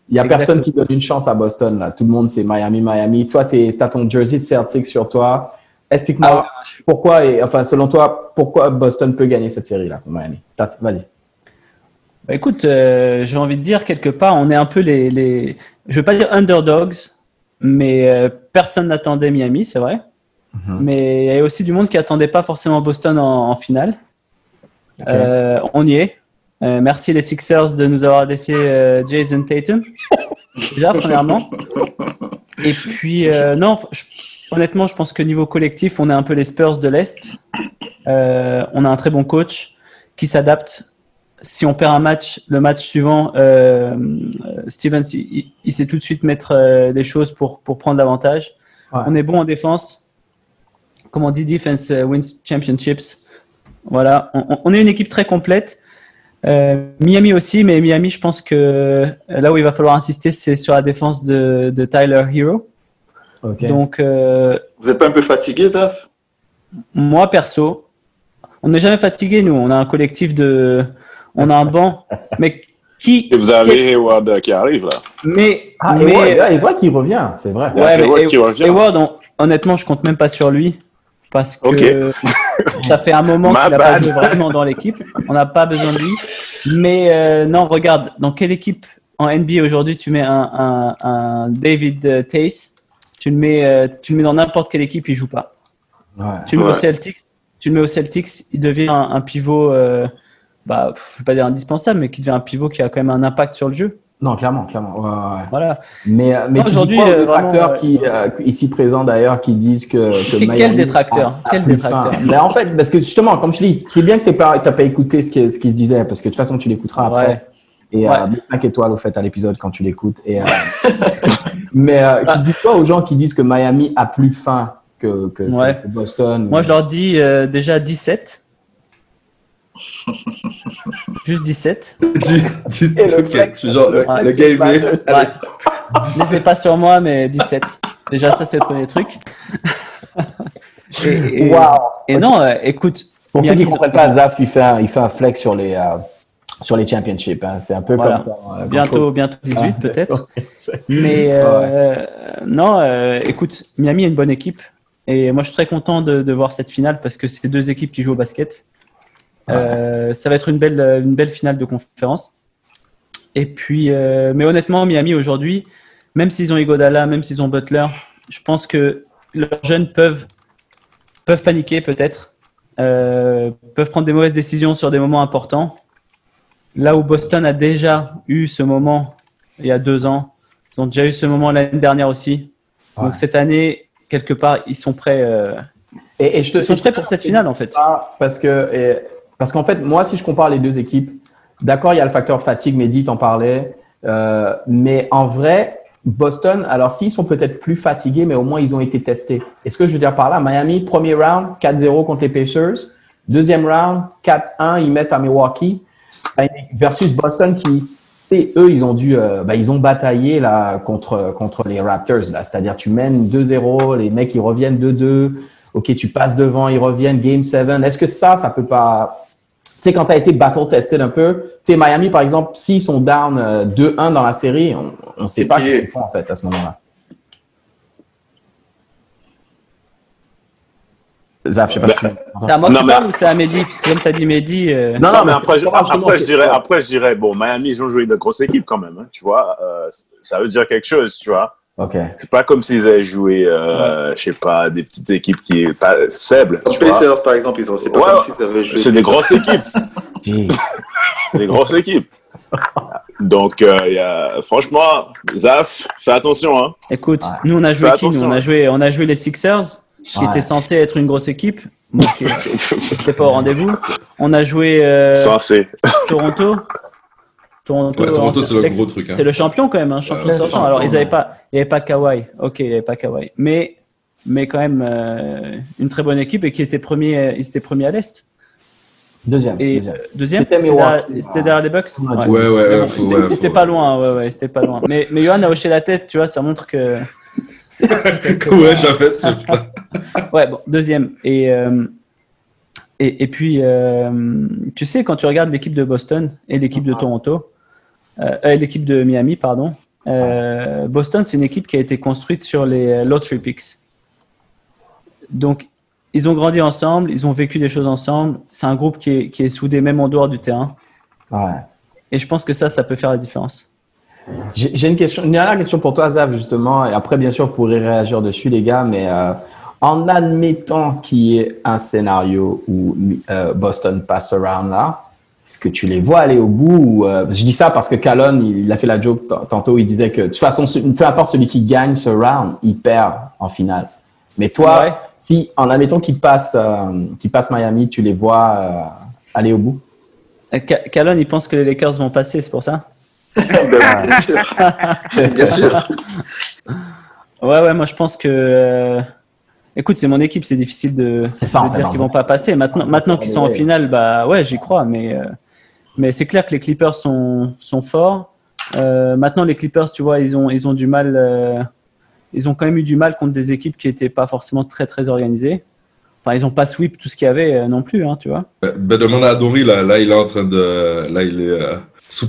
[SPEAKER 3] il y a personne qui donne une chance à Boston. Là. Tout le monde, c'est Miami, Miami. Toi, tu as ton jersey de Celtics sur toi. Explique-moi
[SPEAKER 7] Ah ouais, je suis-
[SPEAKER 3] pourquoi, et, enfin, selon toi, pourquoi Boston peut gagner cette série-là Miami? C'est Vas-y.
[SPEAKER 7] Bah, écoute, euh, j'ai envie de dire quelque part, on est un peu les, les je veux pas dire underdogs, mais euh, personne n'attendait Miami, c'est vrai.
[SPEAKER 3] Mhm.
[SPEAKER 7] Mais il y a aussi du monde qui attendait pas forcément Boston en, en finale. Euh, on y est. Euh, merci les Sixers de nous avoir laissé Jason Tatum. Déjà, premièrement. Et puis, non, je- honnêtement, je pense que niveau collectif, on est un peu les Spurs de l'Est. On a un très bon coach qui s'adapte. Si on perd un match, le match suivant, euh, euh, Stevens, il, sait tout de suite mettre euh, des choses pour, pour prendre l'avantage.
[SPEAKER 3] Ouais.
[SPEAKER 7] On est bon en défense. Comme on dit, defense euh, wins championships. Voilà, on, est une équipe très complète. Euh, Miami aussi, mais Miami, je pense que là où il va falloir insister, c'est sur la défense de, de Tyler Hero. Donc, euh,
[SPEAKER 4] Vous n'êtes pas un peu fatigué, Zaf?
[SPEAKER 7] moi perso, on n'est jamais fatigué, nous. On a un collectif de. On a un banc. Mais qui.
[SPEAKER 5] Et vous avez Hayward euh, qui arrive là.
[SPEAKER 7] Mais.
[SPEAKER 3] ah,
[SPEAKER 7] mais
[SPEAKER 3] ouais, et vrai qu'il revient, c'est vrai.
[SPEAKER 5] A
[SPEAKER 7] Ouais, mais
[SPEAKER 5] Hayward qui revient.
[SPEAKER 7] Hayward, on- honnêtement, je compte même pas sur lui. Parce que ça fait un moment qu'il n'a pas joué vraiment dans l'équipe. On n'a pas besoin de lui. Mais euh, non, regarde, dans quelle équipe en NBA aujourd'hui tu mets un, un, un David euh, Tace? Tu le, mets, euh, tu le mets dans n'importe quelle équipe, il joue pas.
[SPEAKER 3] Ouais.
[SPEAKER 7] Tu le mets au
[SPEAKER 4] Ouais.
[SPEAKER 7] Celtics, tu le mets au Celtics, il devient un, un pivot, euh, bah, je vais pas dire indispensable, mais qui devient un pivot qui a quand même un impact sur le jeu.
[SPEAKER 3] Non, clairement, clairement. Ouais, ouais, ouais.
[SPEAKER 7] Voilà.
[SPEAKER 3] Mais, euh, mais
[SPEAKER 7] aujourd'hui, euh,
[SPEAKER 3] détracteurs
[SPEAKER 7] vraiment,
[SPEAKER 3] qui, euh, ici présents d'ailleurs, qui disent que, que
[SPEAKER 7] Quel
[SPEAKER 3] Miami
[SPEAKER 7] détracteur
[SPEAKER 3] a- a
[SPEAKER 7] Quel détracteur.
[SPEAKER 3] Ben, En fait, parce que justement, comme je dis, c'est bien que tu n'as pas, t'as pas écouté ce qui, ce qui se disait, parce que de toute façon, tu l'écouteras après.
[SPEAKER 7] Ouais.
[SPEAKER 3] Et
[SPEAKER 7] Ouais.
[SPEAKER 3] euh, 5 étoiles au fait à l'épisode quand tu l'écoutes. Et, euh, mais tu dis quoi aux gens qui disent que Miami a plus faim que, que,
[SPEAKER 7] Ouais.
[SPEAKER 3] que Boston
[SPEAKER 7] Moi, je leur dis déjà 17. Juste 17.
[SPEAKER 2] Dis, dis,
[SPEAKER 3] Et le flex.
[SPEAKER 2] genre, le, le gars,
[SPEAKER 3] Ouais.
[SPEAKER 7] N'hésitez pas sur moi, mais 17. Déjà, ça, c'est le premier truc. Et, et-
[SPEAKER 3] Waouh
[SPEAKER 7] et non, euh, écoute.
[SPEAKER 3] Pour ceux qui ne comprennent pas, Zaf, il fait un, il fait un flex sur les, euh, sur les championships. hein. C'est un peu
[SPEAKER 7] Voilà.
[SPEAKER 3] comme. euh,
[SPEAKER 7] Bientôt, bientôt 18
[SPEAKER 3] Ah,
[SPEAKER 7] peut-être. Mais euh, non, euh, écoute, Miami est une bonne équipe. Et moi, je suis très content de, de voir cette finale parce que c'est deux équipes qui jouent au basket. Euh, ça va être une belle, une belle finale de conférence. Et puis, euh, mais honnêtement, Miami aujourd'hui, même s'ils ont Igodala, même s'ils ont Butler, je pense que leurs jeunes peuvent, peuvent paniquer peut-être, euh, peuvent prendre des mauvaises décisions sur des moments importants. Là où Boston a déjà eu ce moment il y a deux ans, ils ont déjà eu ce moment l'année dernière aussi.
[SPEAKER 3] Ouais.
[SPEAKER 7] Donc cette année, quelque part, ils sont prêts.
[SPEAKER 3] Et, et je te,
[SPEAKER 7] ils sont prêts pour cette finale en fait.
[SPEAKER 3] Parce que et- parce qu'en fait, moi, si je compare les deux équipes, d'accord, il y a le facteur fatigue, Mehdi t'en parlait, euh, mais en vrai, Boston, alors s'ils sont peut-être plus fatigués, mais au moins ils ont été testés. Et ce que je veux dire par là, Miami, premier round, 4-0 contre les Pacers, deuxième round, 4-1, ils mettent à Milwaukee, versus Boston qui, eux, ils ont dû, euh, bah, ils ont bataillé là contre contre les Raptors là, c'est-à-dire tu mènes 2-0, les mecs ils reviennent 2-2. OK, tu passes devant, ils reviennent, Game 7. Est-ce que ça, ça peut pas. Tu sais, quand tu as été battle tested un peu, tu sais, Miami, par exemple, s'ils sont down euh, 2-1 dans la série, on ne sait pas ce qu'ils font, en fait, à ce moment-là. Zaf, je sais pas si tu
[SPEAKER 7] C'est à moi
[SPEAKER 5] Non,
[SPEAKER 7] qui
[SPEAKER 5] mais-
[SPEAKER 7] parle ou c'est à Mehdi Parce que comme tu as dit Mehdi. euh,
[SPEAKER 3] Non,
[SPEAKER 5] Non, mais
[SPEAKER 3] mais
[SPEAKER 5] après, je, après, dirais, après, je dirais, bon, Miami, ils ont joué de grosses équipes quand même, hein, tu vois. euh, ça veut dire quelque chose, tu vois.
[SPEAKER 3] OK.
[SPEAKER 5] C'est pas comme s'ils avaient joué, euh, je sais pas, des petites équipes qui est pas faibles.
[SPEAKER 4] Les. Pacers, par exemple, ils ont. C'est pas
[SPEAKER 5] Ouais,
[SPEAKER 4] comme si tu avais joué.
[SPEAKER 5] C'est des grosses équipes. Des grosses équipes. Donc, euh, il y a- franchement, Zaf, fais attention. Hein.
[SPEAKER 7] Écoute,
[SPEAKER 3] Ouais.
[SPEAKER 7] nous on a joué
[SPEAKER 5] Fais
[SPEAKER 7] qui nous?
[SPEAKER 5] attention.
[SPEAKER 7] on a joué, on a joué les Sixers, qui
[SPEAKER 3] Ouais.
[SPEAKER 7] étaient censés être une grosse équipe. N'était pas au rendez-vous. On a joué euh,
[SPEAKER 5] Censé.
[SPEAKER 7] Toronto. Toronto,
[SPEAKER 2] Ouais, Toronto,
[SPEAKER 7] en-
[SPEAKER 2] c'est le gros truc. hein.
[SPEAKER 7] C'est le champion quand même, hein, champion
[SPEAKER 2] Ouais,
[SPEAKER 7] sortant. Alors ils avaient
[SPEAKER 3] ouais.
[SPEAKER 7] pas, il n'y avait pas Kawhi. Ok, il n'y avait pas Kawhi, mais mais quand même euh, une très bonne équipe et qui était premier, ils étaient premiers à l'est.
[SPEAKER 3] Deuxième.
[SPEAKER 7] Et
[SPEAKER 3] deuxième.
[SPEAKER 7] euh, deuxième,
[SPEAKER 3] C'était
[SPEAKER 7] derrière, les Bucks.
[SPEAKER 3] Ouais,
[SPEAKER 2] Ouais, ouais,
[SPEAKER 7] bon, c'était pas loin, ouais, ouais, c'était pas loin. Mais mais Johan a hoché la tête, tu vois, ça montre que
[SPEAKER 2] ouais, j'avais ce putain.
[SPEAKER 7] Ouais, bon, deuxième. Et, euh, et, et puis, euh, tu sais, quand tu regardes l'équipe de Boston et l'équipe de Toronto, euh, euh, l'équipe de Miami, pardon, euh, Boston, c'est une équipe qui a été construite sur les lottery picks. Donc, ils ont grandi ensemble, ils ont vécu des choses ensemble. C'est un groupe qui est, qui est soudé même en dehors du terrain.
[SPEAKER 3] Ouais.
[SPEAKER 7] Et je pense que ça, ça peut faire la différence.
[SPEAKER 3] J'ai une question, une dernière question pour toi, Zav, justement. Et après, bien sûr, vous pourrez réagir dessus, les gars. Mais euh, en admettant qu'il y ait un scénario où Boston passe ce round-là, est-ce que tu les vois aller au bout ou, euh, Je dis ça parce que Calonne, il a fait la joke tantôt. Il disait que de toute façon, peu importe celui qui gagne ce round, il perd en finale. Mais toi,
[SPEAKER 7] Ouais.
[SPEAKER 3] si en admettant qu'il passe, euh, qu'il passe Miami, tu les vois euh, aller au bout?
[SPEAKER 7] Euh, Ca- Calonne, il pense que les Lakers vont passer, c'est pour ça?
[SPEAKER 4] Ben, bien sûr. bien sûr.
[SPEAKER 7] Ouais, ouais, moi je pense que. Écoute, c'est mon équipe, c'est difficile de,
[SPEAKER 3] C'est ça, en
[SPEAKER 7] de
[SPEAKER 3] fait,
[SPEAKER 7] dire qu'ils vont pas passer. Maintenant, maintenant qu'ils sont en finale, bah ouais, j'y crois, mais, euh, mais c'est clair que les Clippers sont, sont forts. Euh, maintenant, les Clippers, tu vois, ils ont, ils ont du mal. euh, ils ont quand même eu du mal contre des équipes qui n'étaient pas forcément très très organisées. Enfin, ils n'ont pas sweep tout ce qu'il y avait euh, non plus, hein, tu vois.
[SPEAKER 2] Ben, ben, demande à Dory, là, là, il est en train de. Là, il est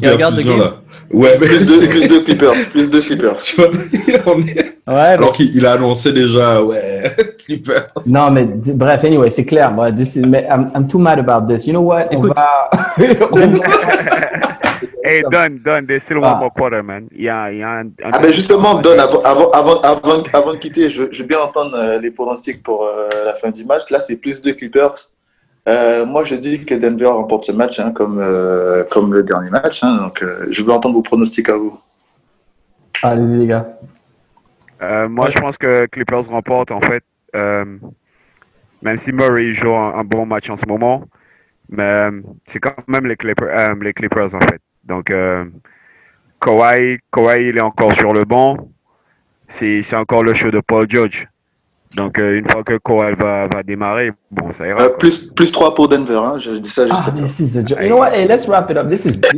[SPEAKER 7] Il regarde
[SPEAKER 2] perfusion,
[SPEAKER 7] le
[SPEAKER 2] là. Ouais, mais
[SPEAKER 4] Plus de,
[SPEAKER 2] c'est-
[SPEAKER 4] plus de Clippers. Plus de Clippers.
[SPEAKER 2] Tu vois, on est-
[SPEAKER 7] Ouais,
[SPEAKER 2] Alors qu'il il a annoncé déjà, ouais, Clipper.
[SPEAKER 3] Non, mais bref, anyway, c'est clair. Moi, this is, mais I'm, I'm too mad about this. You know what? On
[SPEAKER 7] Écoute.
[SPEAKER 3] va.
[SPEAKER 6] Hey, Don, Don, there's still
[SPEAKER 3] Ah.
[SPEAKER 6] one more quarter, man. Il y a, il y a un, un-
[SPEAKER 4] Ah ben justement, Don, avant, avant, avant, avant, avant de quitter, je, je veux bien entendre euh, les pronostics pour euh, la fin du match. Là, c'est plus de Clippers. Euh, moi, je dis que Denver remporte ce match, hein, comme, euh, comme le dernier match. hein. donc, euh, je veux entendre vos pronostics à vous.
[SPEAKER 3] Allez-y, les gars.
[SPEAKER 6] Euh, moi, je pense que Clippers remporte, en fait, euh, même si Murray joue un, un bon match en ce moment, mais euh, c'est quand même les Clippers, euh, les Clippers, en fait. Donc, euh, Kawhi, Kawhi, il est encore sur le banc. C'est c'est encore le show de Paul George. Donc, euh, une fois que Kawhi va, va démarrer, bon, ça ira.
[SPEAKER 4] Euh, plus, plus 3 pour Denver, hein, je dis ça juste
[SPEAKER 3] Ah,
[SPEAKER 4] comme ça.
[SPEAKER 3] this is a joke. You know what? Hey, let's wrap it up. This is.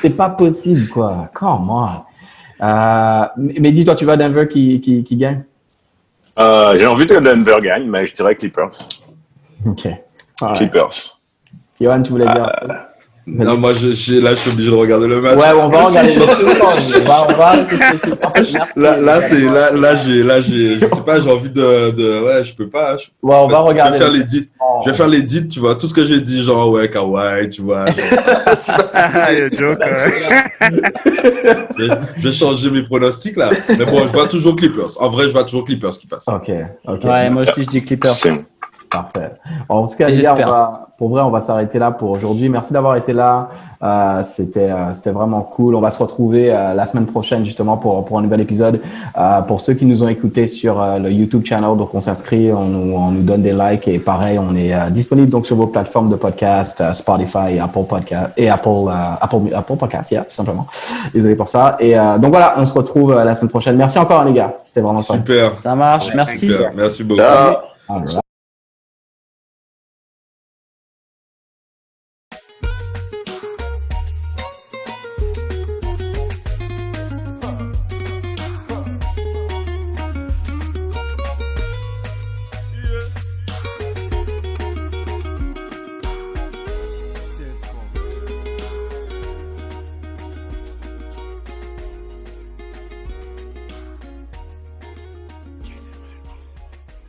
[SPEAKER 3] C'est pas possible, quoi. Come on. Euh, mais dis-toi, tu vas Denver qui, qui, qui gagne?
[SPEAKER 5] Euh, J'ai envie que Denver gagne, mais je dirais Clippers.
[SPEAKER 3] Ok.
[SPEAKER 5] Clippers.
[SPEAKER 3] Johan, tu voulais dire?
[SPEAKER 2] Non, moi, je, je- là, je suis obligé de regarder le match.
[SPEAKER 3] Ouais, on va regarder le merci.
[SPEAKER 2] Là, là, c'est, là, là, j'ai, là, j'ai, je sais pas, j'ai envie de, de, ouais, je peux pas. Je,
[SPEAKER 3] Ouais, on va
[SPEAKER 2] je vais
[SPEAKER 3] regarder.
[SPEAKER 2] faire l'édit. Je vais faire l'édit, tu vois, tout ce que j'ai dit, genre, ouais, Kawhi, tu vois. je, vais- je vais changer mes pronostics, là. Mais bon, je vois toujours Clippers. En vrai, je vois toujours Clippers qui passent.
[SPEAKER 3] Ok, ok.
[SPEAKER 7] ouais, moi aussi je dis Clippers.
[SPEAKER 3] Parfait. En tout cas, les gars, on va, pour vrai, on va s'arrêter là pour aujourd'hui. Merci d'avoir été là. Euh, c'était, euh, c'était vraiment cool. On va se retrouver euh, la semaine prochaine justement pour pour un nouvel épisode. Euh, pour ceux qui nous ont écoutés sur euh, le YouTube channel, donc on s'inscrit, on, nous- on nous donne des likes et pareil, on est euh, disponible donc sur vos plateformes de podcast, euh, Spotify, et Apple Podcast et Apple euh, Apple Apple Podcast, yeah, tout simplement. Désolé pour ça. Et euh, donc voilà, on se retrouve euh, la semaine prochaine. Merci encore les gars. C'était vraiment fun.
[SPEAKER 2] Super.
[SPEAKER 7] Ça marche, merci.
[SPEAKER 2] Super. Merci beaucoup.
[SPEAKER 3] Right.